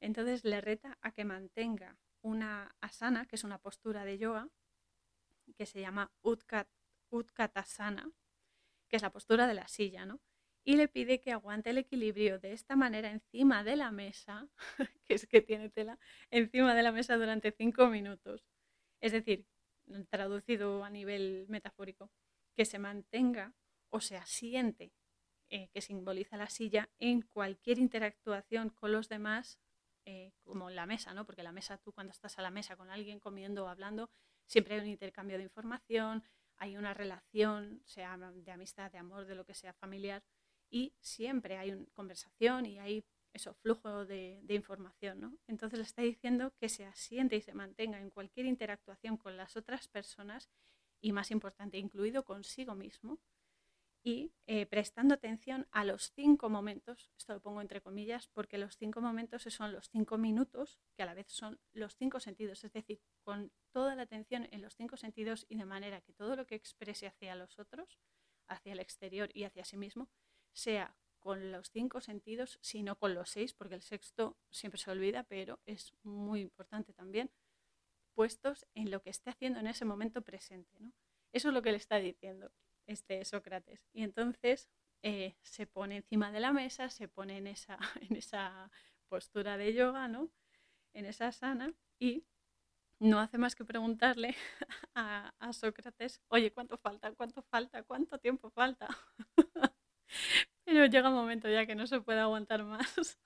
Entonces le reta a que mantenga una asana, que es una postura de yoga, que se llama Utkat Utkatasana, que es la postura de la silla, ¿no? Y le pide que aguante el equilibrio de esta manera encima de la mesa, que es que tiene tela, encima de la mesa durante cinco minutos. Es decir, traducido a nivel metafórico, que se mantenga o se asiente, eh, que simboliza la silla, en cualquier interactuación con los demás, eh, como la mesa, ¿no? Porque la mesa, tú cuando estás a la mesa con alguien comiendo o hablando, siempre hay un intercambio de información, hay una relación, sea de amistad, de amor, de lo que sea familiar, y siempre hay una conversación y hay eso, flujo de, de, información. ¿no? Entonces le está diciendo que se asiente y se mantenga en cualquier interactuación con las otras personas y más importante, incluido consigo mismo, y eh, prestando atención a los cinco momentos, esto lo pongo entre comillas, porque los cinco momentos son los cinco minutos, que a la vez son los cinco sentidos, es decir, con toda la atención en los cinco sentidos y de manera que todo lo que exprese hacia los otros, hacia el exterior y hacia sí mismo, sea con los cinco sentidos, sino con los seis, porque el sexto siempre se olvida, pero es muy importante también, puestos en lo que esté haciendo en ese momento presente. ¿no? Eso es lo que le está diciendo este Sócrates. Y entonces eh, se pone encima de la mesa, se pone en esa, en esa postura de yoga, ¿no? En esa sana y no hace más que preguntarle a, a Sócrates, oye, ¿cuánto falta? ¿Cuánto falta? ¿Cuánto tiempo falta? Pero llega un momento ya que no se puede aguantar más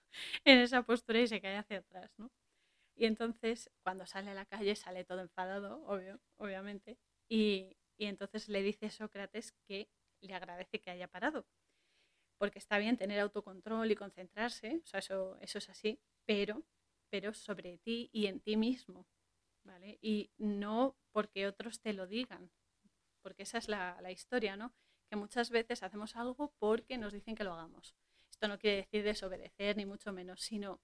en esa postura y se cae hacia atrás, ¿no? Y entonces, cuando sale a la calle, sale todo enfadado, obvio, obviamente, y, y entonces le dice Sócrates que le agradece que haya parado. Porque está bien tener autocontrol y concentrarse, o sea, eso, eso es así, pero, pero sobre ti y en ti mismo, ¿vale? Y no porque otros te lo digan, porque esa es la, la historia, ¿no? Que muchas veces hacemos algo porque nos dicen que lo hagamos. Esto no quiere decir desobedecer, ni mucho menos, sino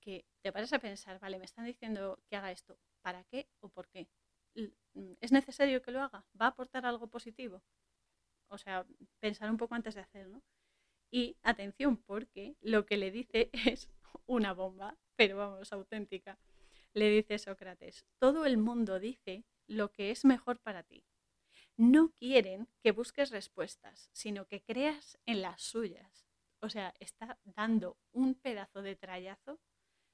que te pares a pensar, vale, me están diciendo que haga esto, ¿para qué o por qué? Mm, ¿Es necesario que lo haga? ¿Va a aportar algo positivo? O sea, pensar un poco antes de hacerlo. Y atención, porque lo que le dice es una bomba, pero vamos, auténtica. Le dice Sócrates, todo el mundo dice lo que es mejor para ti. No quieren que busques respuestas, sino que creas en las suyas. O sea, está dando un pedazo de trayazo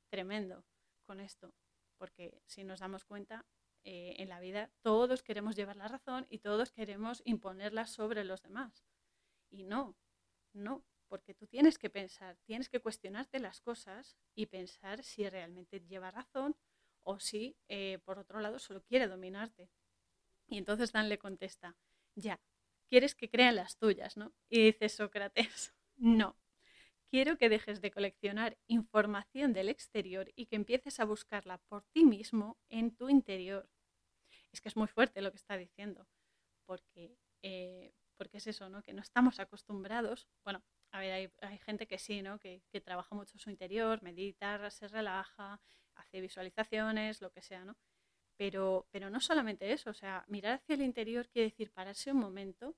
tremendo con esto, porque si nos damos cuenta, eh, en la vida todos queremos llevar la razón y todos queremos imponerla sobre los demás. Y no, no, porque tú tienes que pensar, tienes que cuestionarte las cosas y pensar si realmente lleva razón o si, eh, por otro lado, solo quiere dominarte. Y entonces Dan le contesta, ya, quieres que crean las tuyas, ¿no? Y dice Sócrates, no, quiero que dejes de coleccionar información del exterior y que empieces a buscarla por ti mismo en tu interior. Es que es muy fuerte lo que está diciendo, porque, eh, porque es eso, ¿no? Que no estamos acostumbrados, bueno, a ver, hay, gente que sí, ¿no? Que, que, trabaja mucho su interior, medita, se relaja, hace visualizaciones, lo que sea, ¿no? Pero, pero no solamente eso, o sea, mirar hacia el interior quiere decir pararse un momento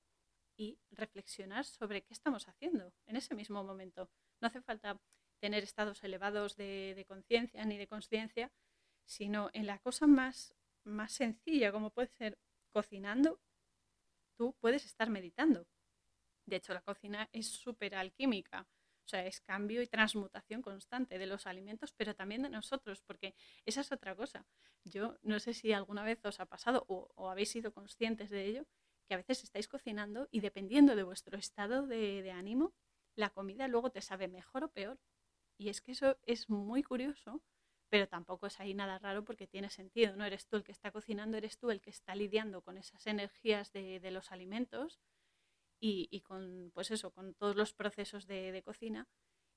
y reflexionar sobre qué estamos haciendo en ese mismo momento. No hace falta tener estados elevados de, conciencia ni de conciencia, sino en la cosa más, más sencilla, como puede ser cocinando, tú puedes estar meditando. De hecho, la cocina es súper alquímica, o sea, es cambio y transmutación constante de los alimentos, pero también de nosotros, porque esa es otra cosa. Yo no sé si alguna vez os ha pasado o, o habéis sido conscientes de ello, que a veces estáis cocinando y dependiendo de vuestro estado de, ánimo, la comida luego te sabe mejor o peor. Y es que eso es muy curioso, pero tampoco es ahí nada raro porque tiene sentido, no eres tú el que está cocinando, eres tú el que está lidiando con esas energías de, los alimentos y, con, pues eso, con todos los procesos de, cocina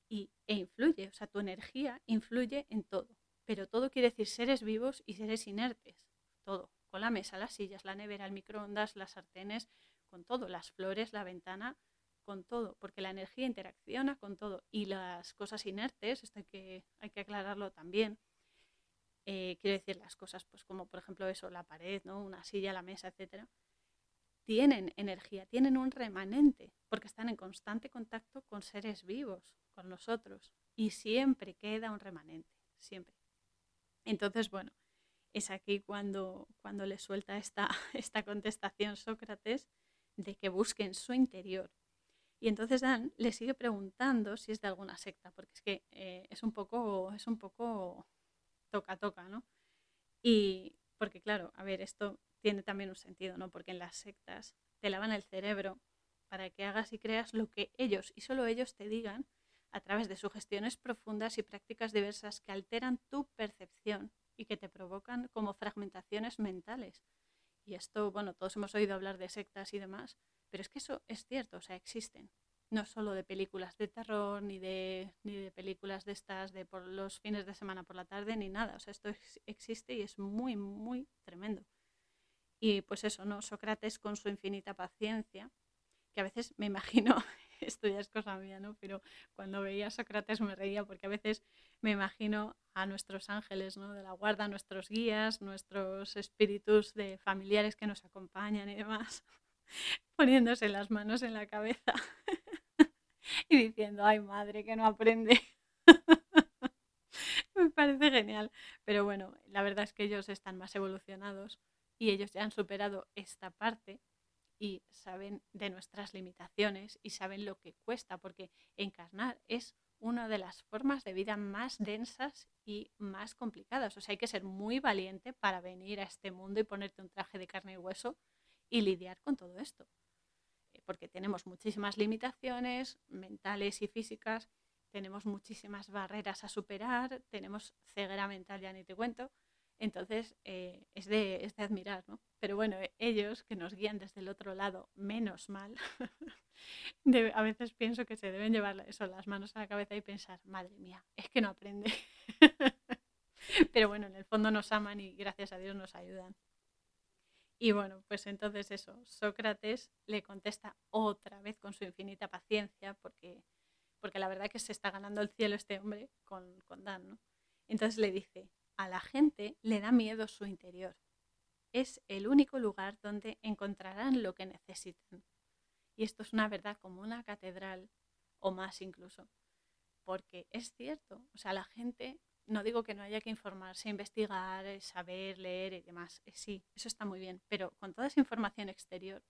y, e influye, o sea, tu energía influye en todo, pero todo quiere decir seres vivos y seres inertes, todo con la mesa, las sillas, la nevera, el microondas, las sartenes, con todo, las flores, la ventana, con todo, porque la energía interacciona con todo y las cosas inertes, esto hay que, hay que aclararlo también. Eh, quiero decir, las cosas, pues como por ejemplo eso, la pared, ¿no? una silla, la mesa, etcétera, tienen energía, tienen un remanente, porque están en constante contacto con seres vivos, con nosotros, y siempre queda un remanente, siempre. Entonces, bueno, es aquí cuando, cuando le suelta esta, esta contestación Sócrates de que busquen su interior. Y entonces Dan le sigue preguntando si es de alguna secta, porque es que eh, es un poco, es un poco toca toca, ¿no? Y porque claro, a ver, esto tiene también un sentido, ¿no? Porque en las sectas te lavan el cerebro para que hagas y creas lo que ellos y solo ellos te digan a través de sugestiones profundas y prácticas diversas que alteran tu percepción y que te provocan como fragmentaciones mentales. Y esto, bueno, todos hemos oído hablar de sectas y demás, pero es que eso es cierto, o sea, existen. No solo de películas de terror, ni de, ni de películas de estas de por los fines de semana por la tarde, ni nada. O sea, esto existe y es muy, muy tremendo. Y pues eso, ¿no? Sócrates con su infinita paciencia, que a veces me imagino esto ya es cosa mía, ¿no? Pero cuando veía a Sócrates me reía porque a veces me imagino a nuestros ángeles, ¿no? De la guarda, nuestros guías, nuestros espíritus de familiares que nos acompañan y demás, poniéndose las manos en la cabeza y diciendo, ay madre, que no aprende. me parece genial. Pero bueno, la verdad es que ellos están más evolucionados y ellos ya han superado esta parte y saben de nuestras limitaciones y saben lo que cuesta, porque encarnar es una de las formas de vida más densas y más complicadas. O sea, hay que ser muy valiente para venir a este mundo y ponerte un traje de carne y hueso y lidiar con todo esto. Eh, porque tenemos muchísimas limitaciones mentales y físicas, tenemos muchísimas barreras a superar, tenemos ceguera mental, ya ni te cuento, Entonces, eh, es, de, es, de, admirar, ¿no? Pero bueno, e, ellos que nos guían desde el otro lado, menos mal, a veces pienso que se deben llevar eso, las manos a la cabeza y pensar, madre mía, es que no aprende. Pero bueno, en el fondo nos aman y gracias a Dios nos ayudan. Y bueno, pues entonces eso, Sócrates le contesta otra vez con su infinita paciencia, porque, porque la verdad que se está ganando el cielo este hombre con, con Dan, ¿no? Entonces le dice, a la gente le da miedo su interior. Es el único lugar donde encontrarán lo que necesitan. Y esto es una verdad como una catedral, o más incluso, porque es cierto, o sea, la gente no digo que no haya que informarse, investigar, eh, saber, leer y demás. Eh, sí, eso está muy bien, pero con toda esa información exterior,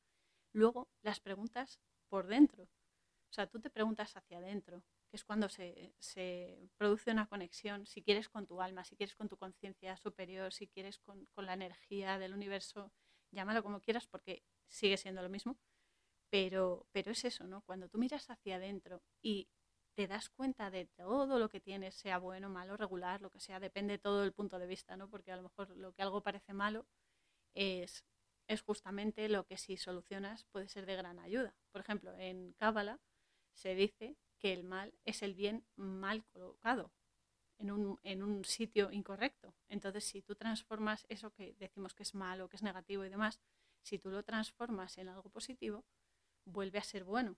luego las preguntas por dentro. O sea, tú te preguntas hacia adentro, que es cuando se, se, produce una conexión, si quieres con tu alma, si quieres con tu conciencia superior, si quieres con, con la energía del universo, llámalo como quieras porque sigue siendo lo mismo. Pero, pero es eso, ¿no? Cuando tú miras hacia adentro y te das cuenta de todo lo que tienes, sea bueno, malo, regular, lo que sea, depende todo del punto de vista, ¿no? Porque a lo mejor lo que algo parece malo es, es justamente lo que si solucionas puede ser de gran ayuda. Por ejemplo, en Cábala se dice que el mal es el bien mal colocado en un, en un sitio incorrecto. Entonces, si tú transformas eso que decimos que es malo, que es negativo y demás, si tú lo transformas en algo positivo, vuelve a ser bueno.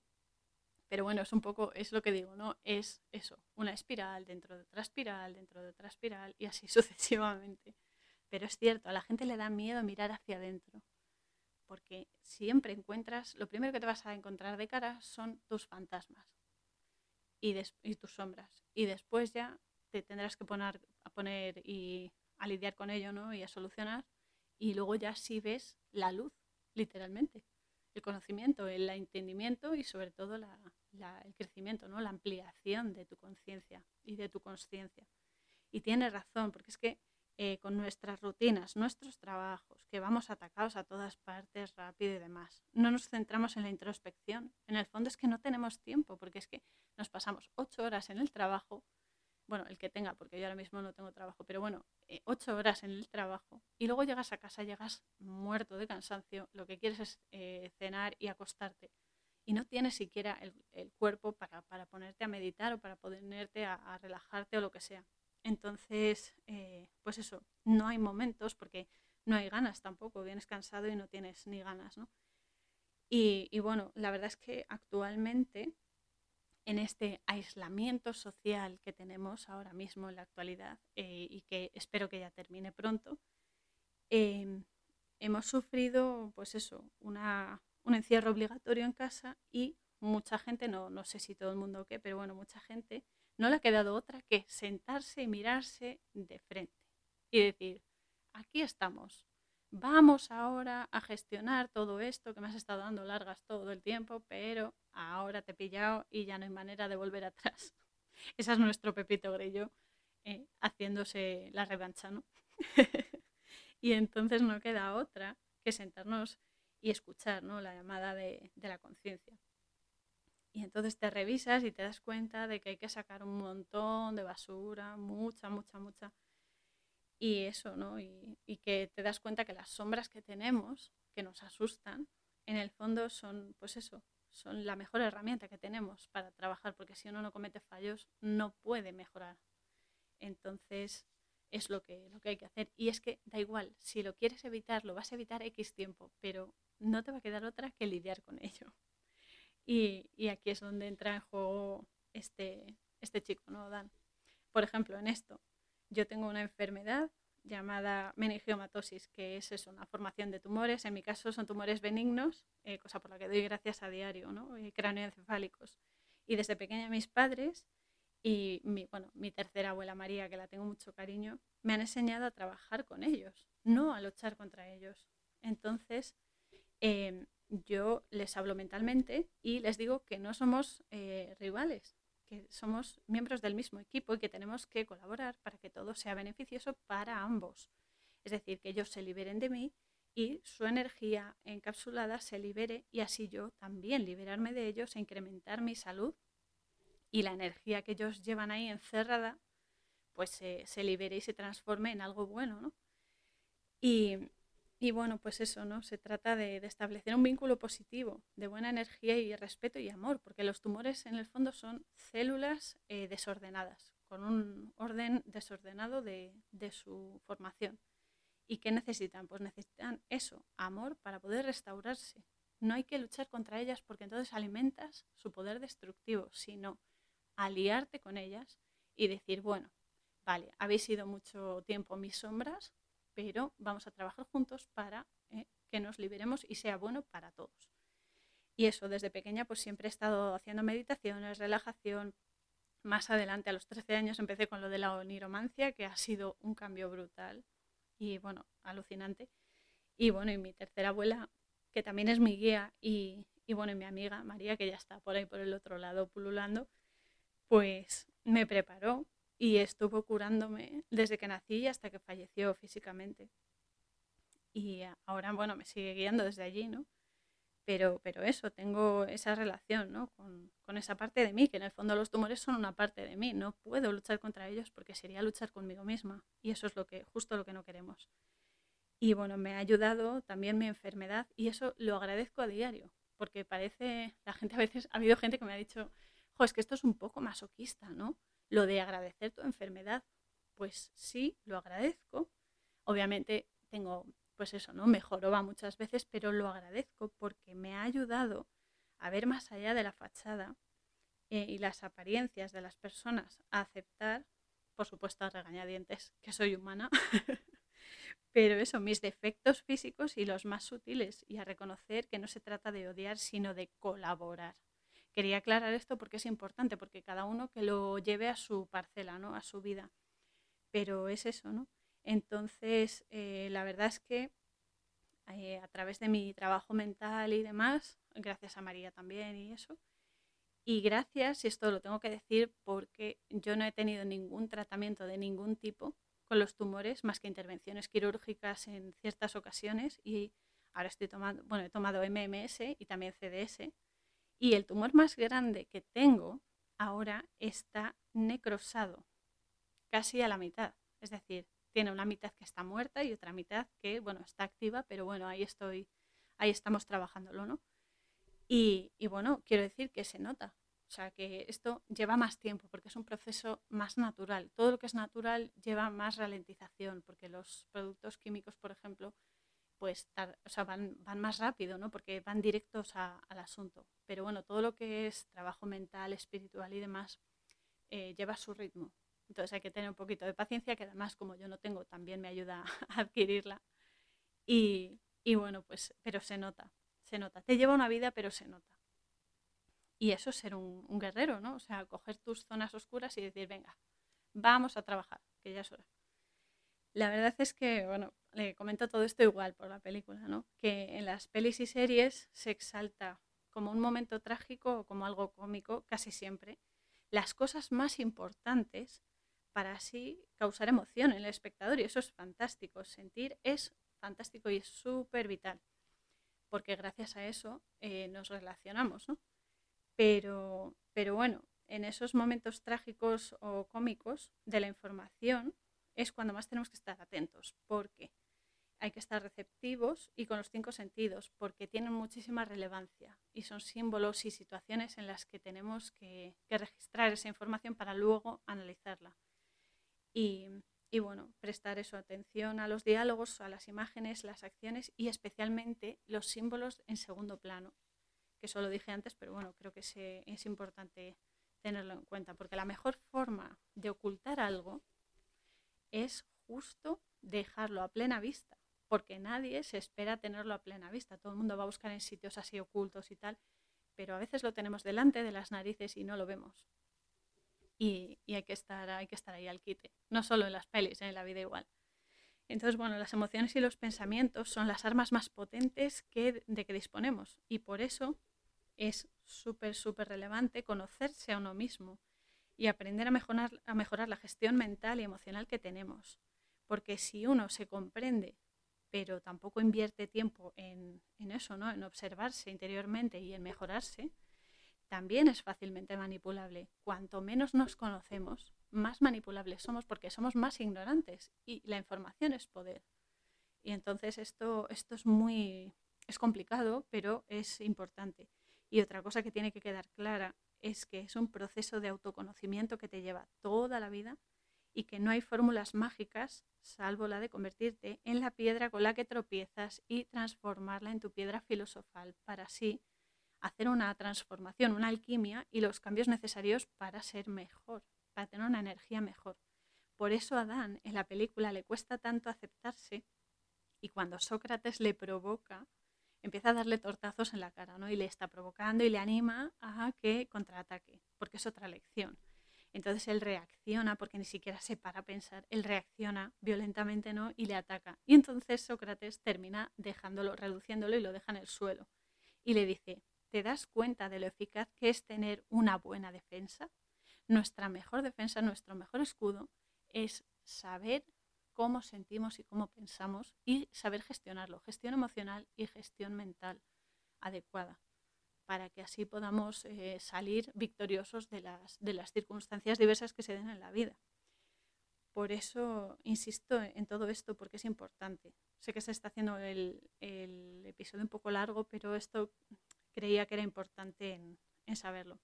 Pero bueno, es un poco, es lo que digo, ¿no? Es eso, una espiral dentro de otra espiral, dentro de otra espiral y así sucesivamente. Pero es cierto, a la gente le da miedo mirar hacia adentro, porque siempre encuentras, lo primero que te vas a encontrar de cara son tus fantasmas y, y tus sombras. Y después ya te tendrás que poner a poner y a lidiar con ello, ¿no? Y a solucionar. Y luego ya sí ves la luz, literalmente el conocimiento, el entendimiento y sobre todo el crecimiento, ¿no? la ampliación de tu conciencia y de tu conciencia. Y tienes razón, porque es que eh, con nuestras rutinas, nuestros trabajos, que vamos atacados a todas partes rápido y demás, no nos centramos en la introspección. En el fondo es que no tenemos tiempo, porque es que nos pasamos ocho horas en el trabajo bueno, el que tenga, porque yo ahora mismo no tengo trabajo, pero bueno, eh, ocho horas en el trabajo y luego llegas a casa, llegas muerto de cansancio, lo que quieres es eh, cenar y acostarte y no tienes siquiera el, cuerpo para, ponerte a meditar o para ponerte a, relajarte o lo que sea. Entonces, eh, pues eso, no hay momentos porque no hay ganas tampoco, vienes cansado y no tienes ni ganas, ¿no? Y, y bueno, la verdad es que actualmente en este aislamiento social que tenemos ahora mismo en la actualidad eh, y que espero que ya termine pronto, em, hemos sufrido, pues eso, una, un encierro obligatorio en casa y mucha gente, no, no sé si todo el mundo o qué, pero bueno, mucha gente no le ha quedado otra que sentarse y mirarse de frente y decir, aquí estamos, vamos ahora a gestionar todo esto que me has estado dando largas todo el tiempo, pero ahora te he pillado y ya no hay manera de volver atrás. Ese es nuestro Pepito Grillo eh, haciéndose la revancha, ¿no? y entonces no queda otra que sentarnos y escuchar ¿no? la llamada de, la conciencia. Y entonces te revisas y te das cuenta de que hay que sacar un montón de basura, mucha, mucha, mucha y eso, ¿no? Y, y, que te das cuenta que las sombras que tenemos, que nos asustan, en el fondo son, pues eso, son la mejor herramienta que tenemos para trabajar, porque si uno no comete fallos, no puede mejorar. Entonces, es lo que, lo que hay que hacer. Y es que da igual, si lo quieres evitar, lo vas a evitar X tiempo, pero no te va a quedar otra que lidiar con ello. Y, y aquí es donde entra en juego este, este chico, ¿no, Dan? Por ejemplo, en esto, yo tengo una enfermedad llamada meningiomatosis, que es eso, una formación de tumores. En mi caso son tumores benignos, eh, cosa por la que doy gracias a diario, ¿no? Eh, cráneoencefálicos. Y desde pequeña mis padres y mi, bueno, mi tercera abuela María, que la tengo mucho cariño, me han enseñado a trabajar con ellos, no a luchar contra ellos. Entonces, em, yo les hablo mentalmente y les digo que no somos eh, rivales, que somos miembros del mismo equipo y que tenemos que colaborar para que todo sea beneficioso para ambos. Es decir, que ellos se liberen de mí y su energía encapsulada se libere y así yo también liberarme de ellos e incrementar mi salud y la energía que ellos llevan ahí encerrada pues se, libere y se transforme en algo bueno, ¿no? Y bueno, pues eso, ¿no? Se trata de, establecer un vínculo positivo, de buena energía y respeto y amor, porque los tumores en el fondo son células eh, desordenadas, con un orden desordenado de, de su formación. ¿Y qué necesitan? Pues necesitan eso, amor para poder restaurarse. No hay que luchar contra ellas porque entonces alimentas su poder destructivo, sino aliarte con ellas y decir, bueno, vale, habéis sido mucho tiempo mis sombras, pero vamos a trabajar juntos para eh, que nos liberemos y sea bueno para todos. Y eso, desde pequeña, pues siempre he estado haciendo meditaciones, relajación. Más adelante, a los 13 años, empecé con lo de la oniromancia, que ha sido un cambio brutal y, bueno, alucinante. Y, bueno, y mi tercera abuela, que también es mi guía, y, y bueno, y mi amiga María, que ya está por ahí por el otro lado pululando, pues me preparó y estuvo curándome desde que nací hasta que falleció físicamente. Y ahora, bueno, me sigue guiando desde allí, ¿no? Pero, pero eso, tengo esa relación, ¿no? Con, con, esa parte de mí, que en el fondo los tumores son una parte de mí. No puedo luchar contra ellos porque sería luchar conmigo misma. Y eso es lo que, justo lo que no queremos. Y bueno, me ha ayudado también mi enfermedad y eso lo agradezco a diario, porque parece, la gente a veces, ha habido gente que me ha dicho, jo, es que esto es un poco masoquista, ¿no? Lo de agradecer tu enfermedad, pues sí, lo agradezco. Obviamente tengo, pues eso, ¿no? Mejoró muchas veces, pero lo agradezco porque me ha ayudado a ver más allá de la fachada eh, y las apariencias de las personas, a aceptar, por supuesto, a regañadientes, que soy humana, pero eso, mis defectos físicos y los más sutiles, y a reconocer que no se trata de odiar, sino de colaborar quería aclarar esto porque es importante, porque cada uno que lo lleve a su parcela, ¿no? A su vida. Pero es eso, ¿no? Entonces, eh, la verdad es que eh, a través de mi trabajo mental y demás, gracias a María también y eso, y gracias, y esto lo tengo que decir porque yo no he tenido ningún tratamiento de ningún tipo con los tumores, más que intervenciones quirúrgicas en ciertas ocasiones, y ahora estoy tomando, bueno, he tomado MMS y también CDS, y el tumor más grande que tengo ahora está necrosado, casi a la mitad. Es decir, tiene una mitad que está muerta y otra mitad que, bueno, está activa, pero bueno, ahí estoy, ahí estamos trabajándolo, ¿no? Y, y bueno, quiero decir que se nota. O sea, que esto lleva más tiempo porque es un proceso más natural. Todo lo que es natural lleva más ralentización porque los productos químicos, por ejemplo, pues van, van, más rápido, ¿no? Porque van directos al asunto. Pero bueno, todo lo que es trabajo mental, espiritual y demás, eh, lleva su ritmo. Entonces hay que tener un poquito de paciencia, que además como yo no tengo, también me ayuda a adquirirla. Y, y bueno, pues, pero se nota, se nota. Te lleva una vida, pero se nota. Y eso es ser un, un guerrero, ¿no? O sea, coger tus zonas oscuras y decir, venga, vamos a trabajar, que ya es hora. La verdad es que, bueno, le comento todo esto igual por la película, ¿no? Que en las pelis y series se exalta como un momento trágico o como algo cómico, casi siempre, las cosas más importantes para así causar emoción en el espectador. Y eso es fantástico. Sentir es fantástico y es súper vital. Porque gracias a eso eh, nos relacionamos, ¿no? Pero, pero bueno, en esos momentos trágicos o cómicos de la información, es cuando más tenemos que estar atentos, porque hay que estar receptivos y con los cinco sentidos, porque tienen muchísima relevancia y son símbolos y situaciones en las que tenemos que, registrar esa información para luego analizarla. Y, bueno, prestar eso atención a los diálogos, a las imágenes, las acciones y especialmente los símbolos en segundo plano, que eso lo dije antes, pero bueno, creo que es importante tenerlo en cuenta, porque la mejor forma de ocultar algo es justo dejarlo a plena vista, porque nadie se espera tenerlo a plena vista. Todo el mundo va a buscar en sitios así ocultos y tal, pero a veces lo tenemos delante de las narices y no lo vemos. Y, hay, que estar, hay que estar ahí al quite, no solo en las pelis, en la vida igual. Entonces, bueno, las emociones y los pensamientos son las armas más potentes que, de que disponemos y por eso es súper, súper relevante conocerse a uno mismo y aprender a mejorar, a mejorar la gestión mental y emocional que tenemos. Porque si uno se comprende, pero tampoco invierte tiempo en, en eso, ¿no? en observarse interiormente y en mejorarse, también es fácilmente manipulable. Cuanto menos nos conocemos, más manipulables somos porque somos más ignorantes y la información es poder. Y entonces esto, esto es muy, es complicado, pero es importante. Y otra cosa que tiene que quedar clara es que es un proceso de autoconocimiento que te lleva toda la vida y que no hay fórmulas mágicas salvo la de convertirte en la piedra con la que tropiezas y transformarla en tu piedra filosofal para así hacer una transformación, una alquimia y los cambios necesarios para ser mejor, para tener una energía mejor. Por eso a Adán en la película le cuesta tanto aceptarse y cuando Sócrates le provoca, empieza a darle tortazos en la cara, ¿no? Y le está provocando y le anima a que contraataque, porque es otra lección. Entonces él reacciona, porque ni siquiera se para a pensar, él reacciona violentamente, ¿no? Y le ataca. Y entonces Sócrates termina dejándolo, reduciéndolo y lo deja en el suelo. Y le dice, ¿te das cuenta de lo eficaz que es tener una buena defensa? Nuestra mejor defensa, nuestro mejor escudo es saber cómo sentimos y cómo pensamos y saber gestionarlo, gestión emocional y gestión mental adecuada, para que así podamos eh, salir victoriosos de las, de las circunstancias diversas que se den en la vida. Por eso insisto en todo esto, porque es importante. Sé que se está haciendo el, episodio un poco largo, pero esto creía que era importante en saberlo.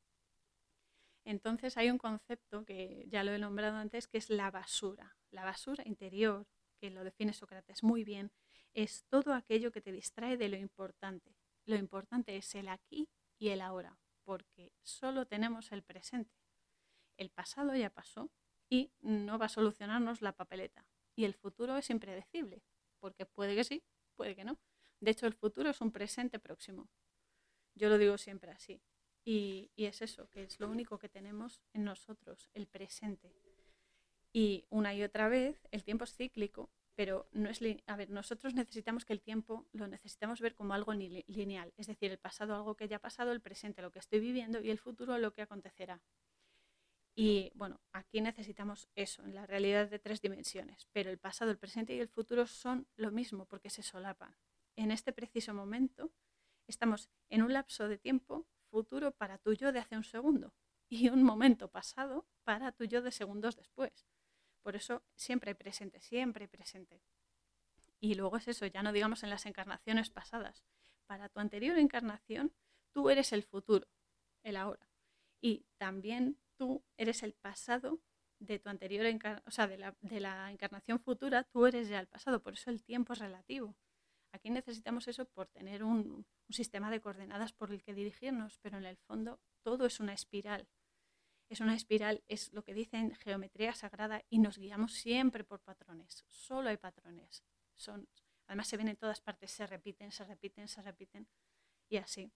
Entonces hay un concepto que ya lo he nombrado antes, que es la basura. La basura interior, que lo define Sócrates muy bien, es todo aquello que te distrae de lo importante. Lo importante es el aquí y el ahora, porque solo tenemos el presente. El pasado ya pasó y no va a solucionarnos la papeleta. Y el futuro es impredecible, porque puede que sí, puede que no. De hecho, el futuro es un presente próximo. Yo lo digo siempre así. Y, es eso, que es lo único que tenemos en nosotros, el presente. Y una y otra vez, el tiempo es cíclico, pero no es a ver, nosotros necesitamos que el tiempo lo necesitamos ver como algo lineal, es decir, el pasado algo que ya ha pasado, el presente lo que estoy viviendo y el futuro lo que acontecerá. Y bueno, aquí necesitamos eso, en la realidad de tres dimensiones, pero el pasado, el presente y el futuro son lo mismo porque se solapan. En este preciso momento estamos en un lapso de tiempo futuro para tu yo de hace un segundo y un momento pasado para tu yo de segundos después. Por eso siempre presente, siempre presente. Y luego es eso, ya no digamos en las encarnaciones pasadas. Para tu anterior encarnación, tú eres el futuro, el ahora. Y también tú eres el pasado de tu anterior encarnación, o sea, de la, de la encarnación futura, tú eres ya el pasado. Por eso el tiempo es relativo. Aquí necesitamos eso por tener un, sistema de coordenadas por el que dirigirnos, pero en el fondo todo es una espiral. Es una espiral, es lo que dicen geometría sagrada y nos guiamos siempre por patrones. Solo hay patrones. Son, además se ven en todas partes, se repiten, se repiten, se repiten y así.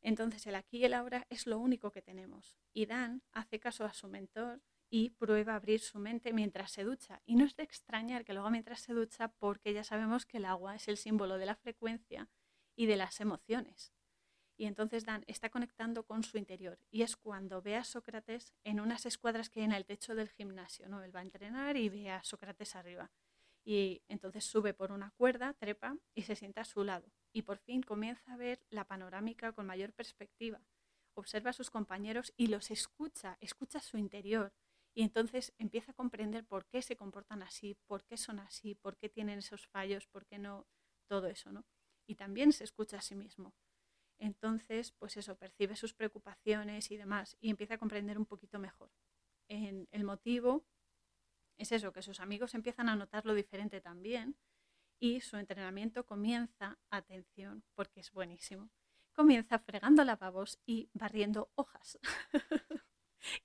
Entonces el aquí y el ahora es lo único que tenemos. Y Dan hace caso a su mentor y prueba a abrir su mente mientras se ducha. Y no es de extrañar que lo haga mientras se ducha porque ya sabemos que el agua es el símbolo de la frecuencia y de las emociones. Y entonces Dan está conectando con su interior. Y es cuando ve a Sócrates en unas escuadras que hay en el techo del gimnasio. ¿no? Él va a entrenar y ve a Sócrates arriba. Y entonces sube por una cuerda, trepa y se sienta a su lado. Y por fin comienza a ver la panorámica con mayor perspectiva. Observa a sus compañeros y los escucha, escucha su interior y entonces empieza a comprender por qué se comportan así, por qué son así, por qué tienen esos fallos, por qué no, todo eso, ¿no? Y también se escucha a sí mismo. Entonces, pues eso, percibe sus preocupaciones y demás y empieza a comprender un poquito mejor. En el motivo es eso, que sus amigos empiezan a notar lo diferente también y su entrenamiento comienza, atención, porque es buenísimo, comienza fregando lavabos y barriendo hojas.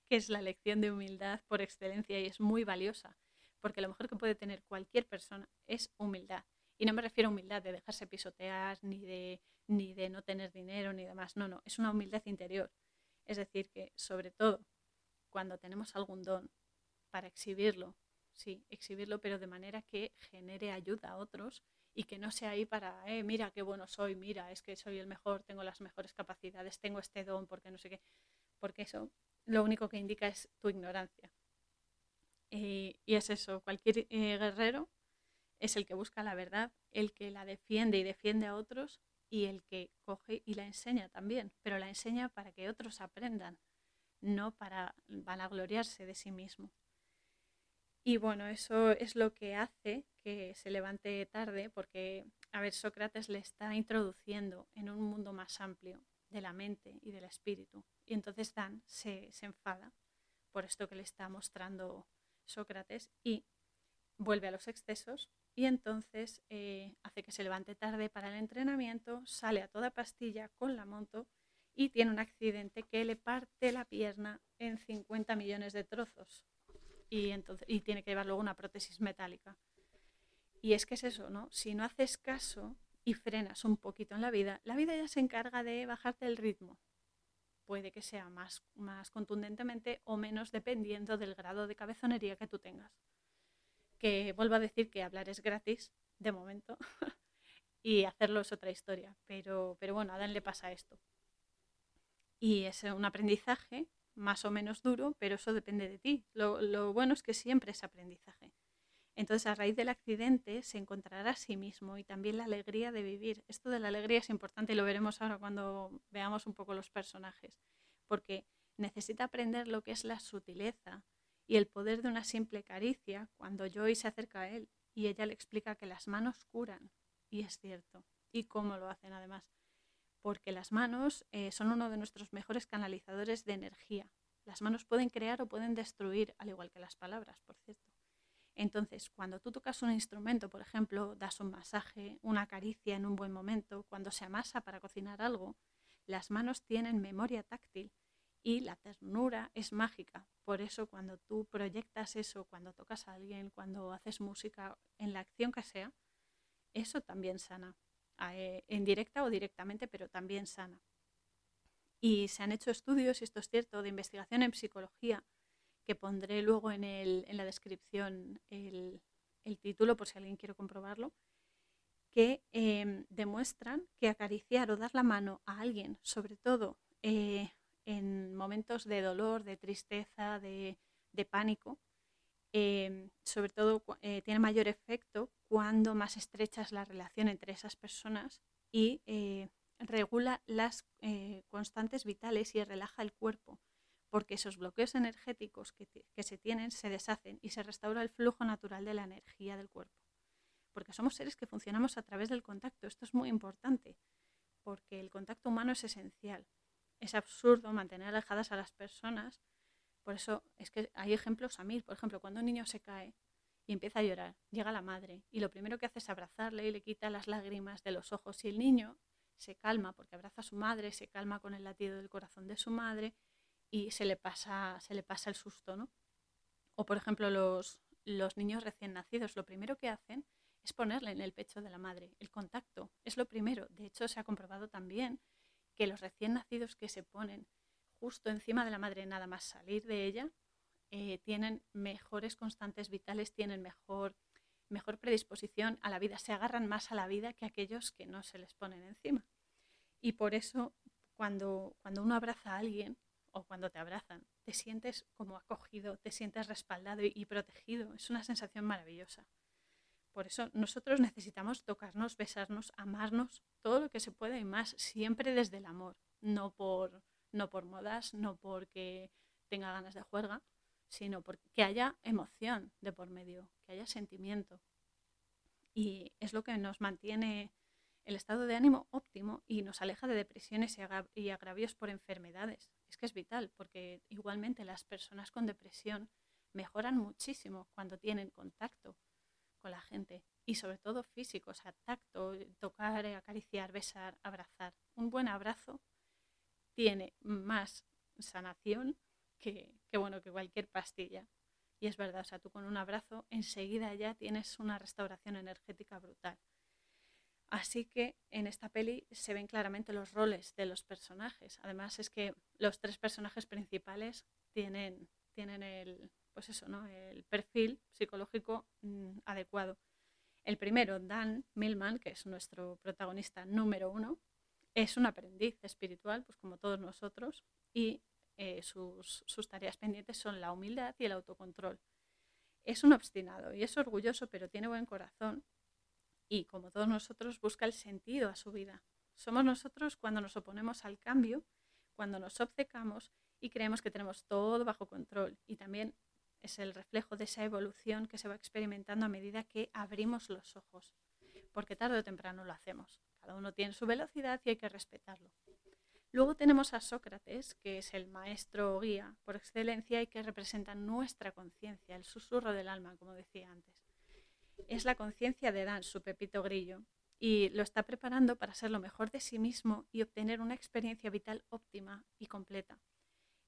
que es la lección de humildad por excelencia y es muy valiosa, porque lo mejor que puede tener cualquier persona es humildad. Y no me refiero a humildad de dejarse pisotear, ni de, ni de no tener dinero, ni demás. No, no, es una humildad interior. Es decir, que sobre todo cuando tenemos algún don para exhibirlo, sí, exhibirlo, pero de manera que genere ayuda a otros y que no sea ahí para, eh, mira qué bueno soy, mira, es que soy el mejor, tengo las mejores capacidades, tengo este don, porque no sé qué, porque eso lo único que indica es tu ignorancia. y es eso, cualquier eh, guerrero es el que busca la verdad, el que la defiende y defiende a otros y el que coge y la enseña también, pero la enseña para que otros aprendan, no para vanagloriarse de sí mismo. Y bueno, eso es lo que hace que se levante tarde, porque, a ver, Sócrates le está introduciendo en un mundo más amplio de la mente y del espíritu. Y entonces Dan se, se enfada por esto que le está mostrando Sócrates y vuelve a los excesos y entonces eh, hace que se levante tarde para el entrenamiento, sale a toda pastilla con la moto y tiene un accidente que le parte la pierna en 50 millones de trozos y, entonces, y tiene que llevar luego una prótesis metálica. Y es que es eso, ¿no? Si no haces caso y frenas un poquito en la vida, la vida ya se encarga de bajarte el ritmo. Puede que sea más, más contundentemente o menos dependiendo del grado de cabezonería que tú tengas que vuelvo a decir que hablar es gratis, de momento, y hacerlo es otra historia. Pero, pero bueno, a Dan le pasa esto. Y es un aprendizaje más o menos duro, pero eso depende de ti. Lo, lo, bueno es que siempre es aprendizaje. Entonces, a raíz del accidente, se encontrará a sí mismo y también la alegría de vivir. Esto de la alegría es importante y lo veremos ahora cuando veamos un poco los personajes, porque necesita aprender lo que es la sutileza, y el poder de una simple caricia cuando Joy se acerca a él y ella le explica que las manos curan. Y es cierto. ¿Y cómo lo hacen además? Porque las manos eh, son uno de nuestros mejores canalizadores de energía. Las manos pueden crear o pueden destruir, al igual que las palabras, por cierto. Entonces, cuando tú tocas un instrumento, por ejemplo, das un masaje, una caricia en un buen momento, cuando se amasa para cocinar algo, las manos tienen memoria táctil y la ternura es mágica. Por eso cuando tú proyectas eso, cuando tocas a alguien, cuando haces música, en la acción que sea, eso también sana. Eh, en directa o directamente, pero también sana. Y se han hecho estudios, y esto es cierto, de investigación en psicología, que pondré luego en, el, en la descripción el, el, título por si alguien quiere comprobarlo, que em, demuestran que acariciar o dar la mano a alguien, sobre todo eh, en momentos de dolor, de tristeza, de, pánico, em, sobre todo eh, tiene mayor efecto cuando más estrecha es la relación entre esas personas y eh, regula las eh, constantes vitales y relaja el cuerpo, porque esos bloqueos energéticos que, que se tienen se deshacen y se restaura el flujo natural de la energía del cuerpo. Porque somos seres que funcionamos a través del contacto. Esto es muy importante, porque el contacto humano es esencial es absurdo mantener alejadas a las personas. Por eso es que hay ejemplos a mí. Por ejemplo, cuando un niño se cae y empieza a llorar, llega la madre y lo primero que hace es abrazarle y le quita las lágrimas de los ojos. Y el niño se calma porque abraza a su madre, se calma con el latido del corazón de su madre y se le pasa, se le pasa el susto, ¿no? O por ejemplo, los, los niños recién nacidos, lo primero que hacen es ponerle en el pecho de la madre. El contacto es lo primero. De hecho, se ha comprobado también que los recién nacidos que se ponen justo encima de la madre nada más salir de ella, eh, tienen mejores constantes vitales, tienen mejor, mejor predisposición a la vida, se agarran más a la vida que aquellos que no se les ponen encima. Y por eso cuando, cuando uno abraza a alguien o cuando te abrazan, te sientes como acogido, te sientes respaldado y protegido. Es una sensación maravillosa. Por eso nosotros necesitamos tocarnos, besarnos, amarnos, todo lo que se pueda y más, siempre desde el amor, no por, no por modas, no porque tenga ganas de juerga, sino porque haya emoción de por medio, que haya sentimiento. Y es lo que nos mantiene el estado de ánimo óptimo y nos aleja de depresiones y agravios por enfermedades. Es que es vital, porque igualmente las personas con depresión mejoran muchísimo cuando tienen contacto con la gente y sobre todo físico, o sea, tacto, tocar, acariciar, besar, abrazar. Un buen abrazo tiene más sanación que, bueno, que cualquier pastilla. Y es verdad, o sea, tú con un abrazo enseguida ya tienes una restauración energética brutal. Así que en esta peli se ven claramente los roles de los personajes. Además es que los tres personajes principales tienen, tienen el, pues eso, ¿no? el perfil psicológico mm, adecuado. El primero, Dan Millman, que es nuestro protagonista número uno, es un aprendiz espiritual, pues como todos nosotros, y eh, sus, sus tareas pendientes son la humildad y el autocontrol. Es un obstinado y es orgulloso, pero tiene buen corazón y, como todos nosotros, busca el sentido a su vida. Somos nosotros cuando nos oponemos al cambio, cuando nos obcecamos y creemos que tenemos todo bajo control y también es el reflejo de esa evolución que se va experimentando a medida que abrimos los ojos, porque tarde o temprano lo hacemos. Cada uno tiene su velocidad y hay que respetarlo. Luego tenemos a Sócrates, que es el maestro o guía por excelencia y que representa nuestra conciencia, el susurro del alma, como decía antes. Es la conciencia de Dan, su pepito grillo, y lo está preparando para ser lo mejor de sí mismo y obtener una experiencia vital óptima y completa.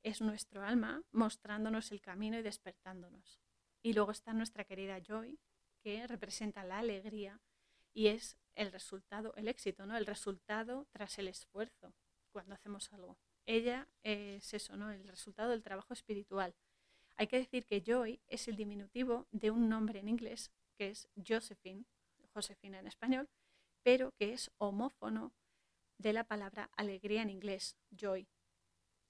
Es nuestro alma mostrándonos el camino y despertándonos. Y luego está nuestra querida Joy, que representa la alegría y es el resultado, el éxito, ¿no? El resultado tras el esfuerzo cuando hacemos algo. Ella es eso, ¿no? El resultado del trabajo espiritual. Hay que decir que Joy es el diminutivo de un nombre en inglés que es Josephine, Josefina en español, pero que es homófono de la palabra alegría en inglés, joy.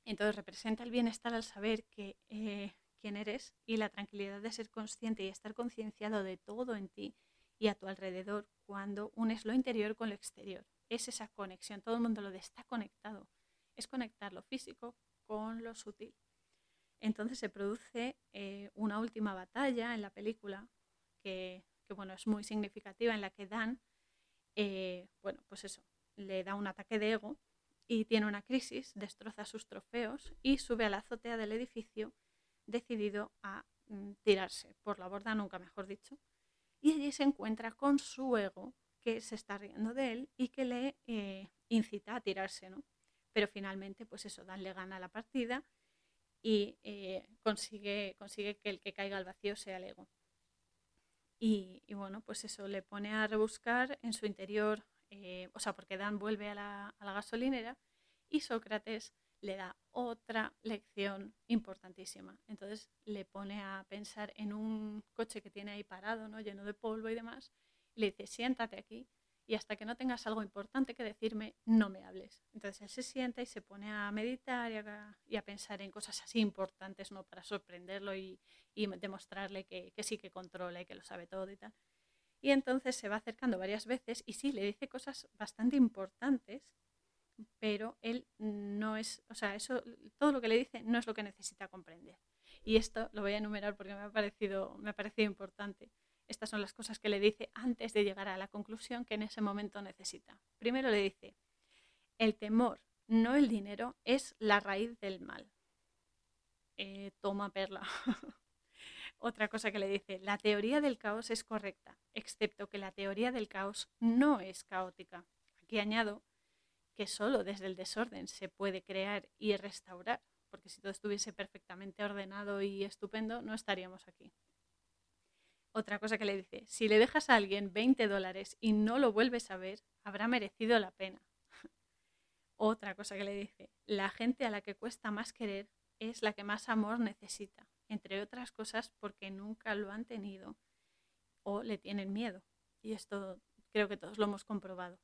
Entonces representa el bienestar al saber que eh, quién eres y la tranquilidad de ser consciente y estar concienciado de todo en ti y a tu alrededor cuando unes lo interior con lo exterior. Es esa conexión, todo el mundo lo de está conectado. Es conectar lo físico con lo sutil. Entonces se produce eh, una última batalla en la película que, bueno, es muy significativa, en la que Dan, eh, bueno, pues eso, le da un ataque de ego y tiene una crisis, destroza sus trofeos y sube a la azotea del edificio decidido a mm, tirarse por la borda, nunca mejor dicho, y allí se encuentra con su ego que se está riendo de él y que le eh, incita a tirarse, ¿no? Pero finalmente, pues eso, Dan le gana la partida y eh, consigue, consigue que el que caiga al vacío sea el ego. Y, bueno, pues eso le pone a rebuscar en su interior, eh, o sea, porque Dan vuelve a la, gasolinera y Sócrates le da otra lección importantísima. Entonces le pone a pensar en un coche que tiene ahí parado, ¿no? lleno de polvo y demás, y le dice, siéntate aquí y hasta que no tengas algo importante que decirme, no me hables. Entonces él se sienta y se pone a meditar y a, pensar en cosas así importantes, ¿no? Para sorprenderlo y, demostrarle que, que, sí que controla y que lo sabe todo y tal. Y entonces se va acercando varias veces y sí, le dice cosas bastante importantes pero él no es, o sea, eso, todo lo que le dice no es lo que necesita comprender. Y esto lo voy a enumerar porque me ha parecido, me ha parecido importante. Estas son las cosas que le dice antes de llegar a la conclusión que en ese momento necesita. Primero le dice, el temor, no el dinero, es la raíz del mal. Eh, toma perla. Otra cosa que le dice, la teoría del caos es correcta, excepto que la teoría del caos no es caótica. Aquí añado que solo desde el desorden se puede crear y restaurar, porque si todo estuviese perfectamente ordenado y estupendo, no estaríamos aquí. Otra cosa que le dice, si le dejas a alguien 20 dólares y no lo vuelves a ver, habrá merecido la pena. Otra cosa que le dice, la gente a la que cuesta más querer es la que más amor necesita, entre otras cosas porque nunca lo han tenido o le tienen miedo. Y esto creo que todos lo hemos comprobado.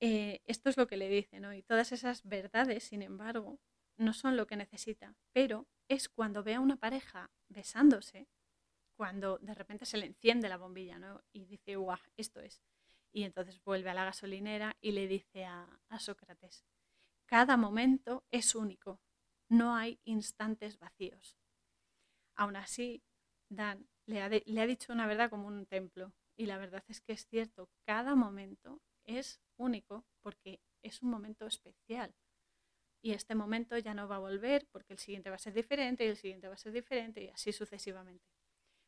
Eh, esto es lo que le dice, ¿no? Y todas esas verdades, sin embargo, no son lo que necesita, pero es cuando ve a una pareja besándose, cuando de repente se le enciende la bombilla, ¿no? Y dice, guau, esto es. Y entonces vuelve a la gasolinera y le dice a, Sócrates, cada momento es único, no hay instantes vacíos. Aún así, Dan le ha, le ha dicho una verdad como un templo, y la verdad es que es cierto, cada momento es único porque es un momento especial. Y este momento ya no va a volver porque el siguiente va a ser diferente y el siguiente va a ser diferente y así sucesivamente.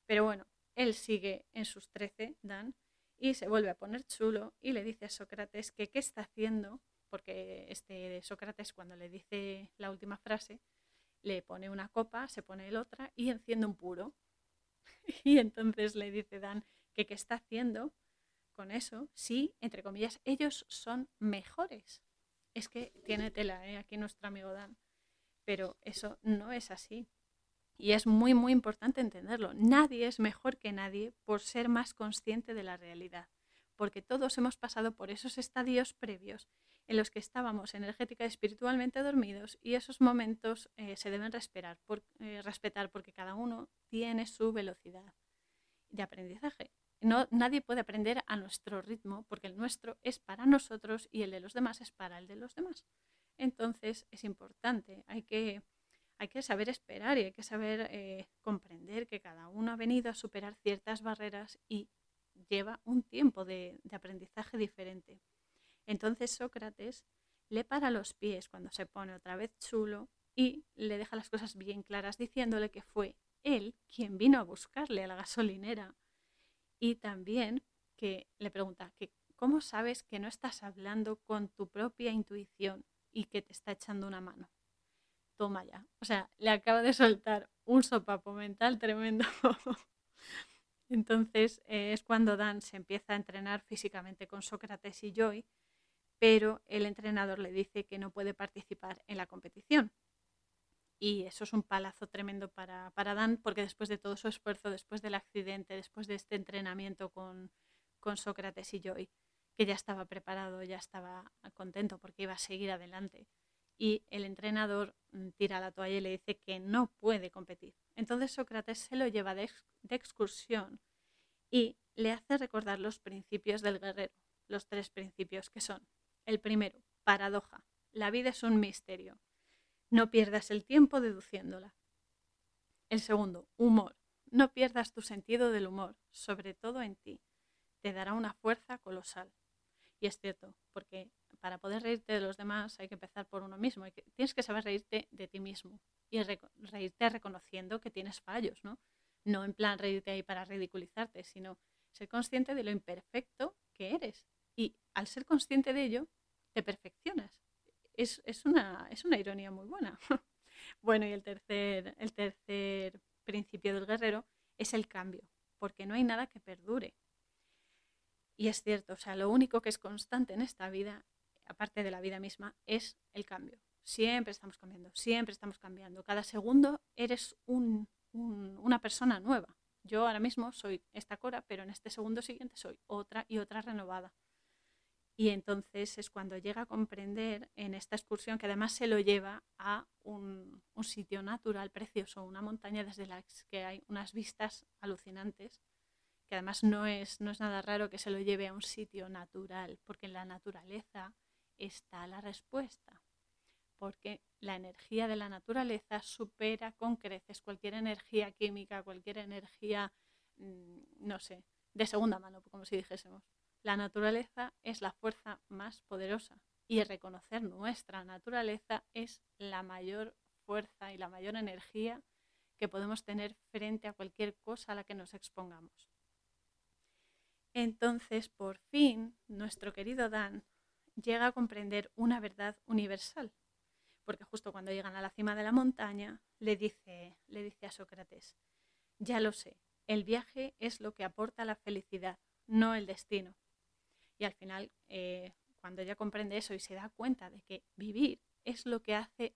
Pero bueno, él sigue en sus trece, Dan, y se vuelve a poner chulo y le dice a Sócrates que qué está haciendo, porque este Sócrates cuando le dice la última frase, le pone una copa, se pone el otra y enciende un puro. y entonces le dice Dan que qué está haciendo con eso, sí, entre comillas, ellos son mejores. Es que tiene tela, ¿eh? aquí nuestro amigo Dan. Pero eso no es así. Y es muy, muy importante entenderlo. Nadie es mejor que nadie por ser más consciente de la realidad. Porque todos hemos pasado por esos estadios previos en los que estábamos energética y espiritualmente dormidos y esos momentos eh, se deben respetar, eh, respetar porque cada uno tiene su velocidad de aprendizaje nadie puede aprender a nuestro ritmo porque el nuestro es para nosotros y el de los demás es para el de los demás. Entonces es importante, hay que, hay que saber esperar y hay que saber eh, comprender que cada uno ha venido a superar ciertas barreras y lleva un tiempo de aprendizaje diferente. Entonces Sócrates le para los pies cuando se pone otra vez chulo y le deja las cosas bien claras diciéndole que fue él quien vino a buscarle a la gasolinera y también que le pregunta que cómo sabes que no estás hablando con tu propia intuición y que te está echando una mano. Toma ya. O sea, le acaba de soltar un sopapo mental tremendo. Entonces eh, es cuando Dan se empieza a entrenar físicamente con Sócrates y Joy, pero el entrenador le dice que no puede participar en la competición. Y eso es un palazo tremendo para, para Dan, porque después de todo su esfuerzo, después del accidente, después de este entrenamiento con, con Sócrates y Joy, que ya estaba preparado, ya estaba contento porque iba a seguir adelante. Y el entrenador mm, tira la toalla y le dice que no puede competir. Entonces Sócrates se lo lleva de, de excursión y le hace recordar los principios del guerrero, los tres principios que son, el primero, paradoja, la vida es un misterio, no pierdas el tiempo deduciéndola. El segundo, humor, no pierdas tu sentido del humor, sobre todo en ti, te dará una fuerza colosal. Y es cierto, porque para poder reírte de los demás hay que empezar por uno mismo. tienes que saber reírte de ti mismo y reírte reconociendo que tienes fallos, ¿no? No en plan reírte ahí para ridiculizarte, sino ser consciente de lo imperfecto que eres. Y al ser consciente de ello, te perfeccionas. Es, una, es una ironía muy buena. bueno, y el tercer, el tercer principio del guerrero es el cambio, porque no hay nada que perdure. Y es cierto, o sea, lo único que es constante en esta vida, aparte de la vida misma, es el cambio. Siempre estamos cambiando, siempre estamos cambiando. Cada segundo eres una persona nueva. Yo ahora mismo soy esta Cora, pero en este segundo siguiente soy otra y otra renovada. Y entonces es cuando llega a comprender en esta excursión, que además se lo lleva a un, sitio natural precioso, una montaña desde la que hay unas vistas alucinantes que además no es, no es nada raro que se lo lleve a un sitio natural, porque en la naturaleza está la respuesta, porque la energía de la naturaleza supera con creces cualquier energía química, cualquier energía, mm, no sé, de segunda mano, como si dijésemos. La naturaleza es la fuerza más poderosa y reconocer nuestra naturaleza es la mayor fuerza y la mayor energía que podemos tener frente a cualquier cosa a la que nos expongamos. Entonces, por fin, nuestro querido Dan llega a comprender una verdad universal, porque justo cuando llegan a la cima de la montaña, le dice, le dice a Sócrates, ya lo sé, el viaje es lo que aporta la felicidad, no el destino. Y al final, eh, cuando ella comprende eso y se da cuenta de que vivir es lo que hace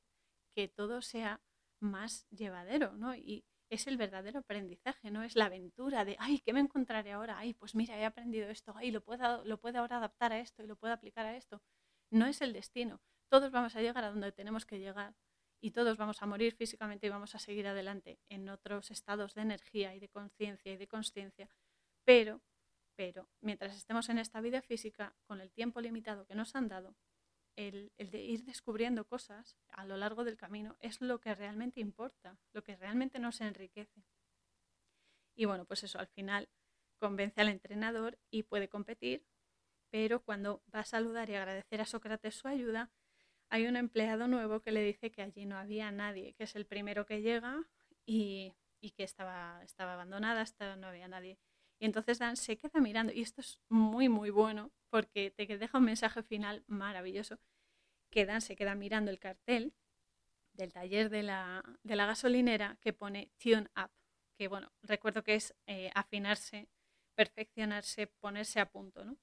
que todo sea más llevadero, ¿no? Y, es el verdadero aprendizaje, no es la aventura de, ay, ¿qué me encontraré ahora? Ay, pues mira, he aprendido esto, ay, lo puedo, lo puedo ahora adaptar a esto y lo puedo aplicar a esto. No es el destino. Todos vamos a llegar a donde tenemos que llegar y todos vamos a morir físicamente y vamos a seguir adelante en otros estados de energía y de conciencia y de consciencia, pero, pero mientras estemos en esta vida física, con el tiempo limitado que nos han dado, el, de ir descubriendo cosas a lo largo del camino es lo que realmente importa, lo que realmente nos enriquece. Y bueno, pues eso, al final convence al entrenador y puede competir, pero cuando va a saludar y agradecer a Sócrates su ayuda, hay un empleado nuevo que le dice que allí no había nadie, que es el primero que llega y, que estaba, estaba abandonada, no había nadie. Y entonces Dan se queda mirando, y esto es muy, muy bueno, porque te deja un mensaje final maravilloso, que Dan se queda mirando el cartel del taller de la, gasolinera que pone Tune Up, que bueno, recuerdo que es eh, afinarse, perfeccionarse, ponerse a punto, ¿no?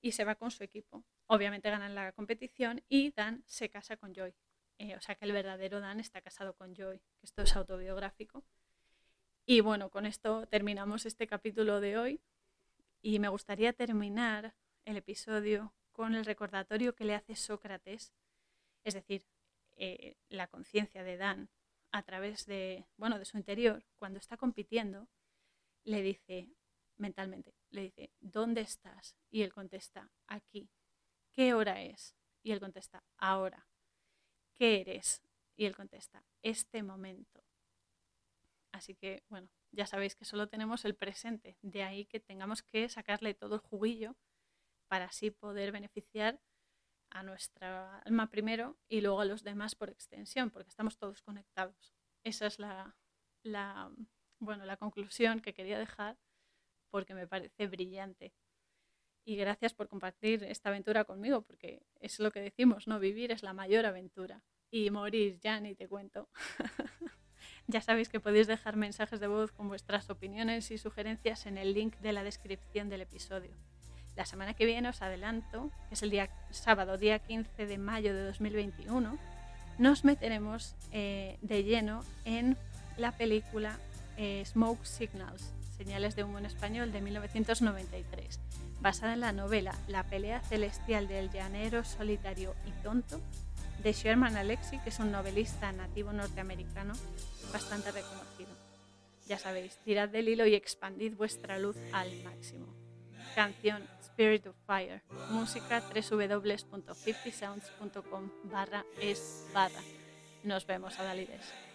Y se va con su equipo. Obviamente ganan la competición y Dan se casa con Joy. Eh, o sea que el verdadero Dan está casado con Joy, que esto es autobiográfico. Y bueno, con esto terminamos este capítulo de hoy y me gustaría terminar el episodio con el recordatorio que le hace Sócrates, es decir, eh, la conciencia de Dan a través de, bueno, de su interior, cuando está compitiendo, le dice mentalmente, le dice, ¿dónde estás? Y él contesta, aquí. ¿Qué hora es? Y él contesta, ahora. ¿Qué eres? Y él contesta, este momento. Así que, bueno, ya sabéis que solo tenemos el presente, de ahí que tengamos que sacarle todo el juguillo para así poder beneficiar a nuestra alma primero y luego a los demás por extensión, porque estamos todos conectados. Esa es la, la, bueno, la conclusión que quería dejar porque me parece brillante. Y gracias por compartir esta aventura conmigo, porque es lo que decimos, ¿no? Vivir es la mayor aventura. Y morir ya ni te cuento. ya sabéis que podéis dejar mensajes de voz con vuestras opiniones y sugerencias en el link de la descripción del episodio. La semana que viene os adelanto, que es el día sábado, día 15 de mayo de 2021, nos meteremos eh, de lleno en la película eh, Smoke Signals, Señales de humo en español de 1993, basada en la novela La pelea celestial del llanero solitario y tonto de Sherman Alexie, que es un novelista nativo norteamericano bastante reconocido. Ya sabéis, tirad del hilo y expandid vuestra luz al máximo. Canción Spirit of Fire. Música www.50sounds.com barra es barra. Nos vemos, Adalides.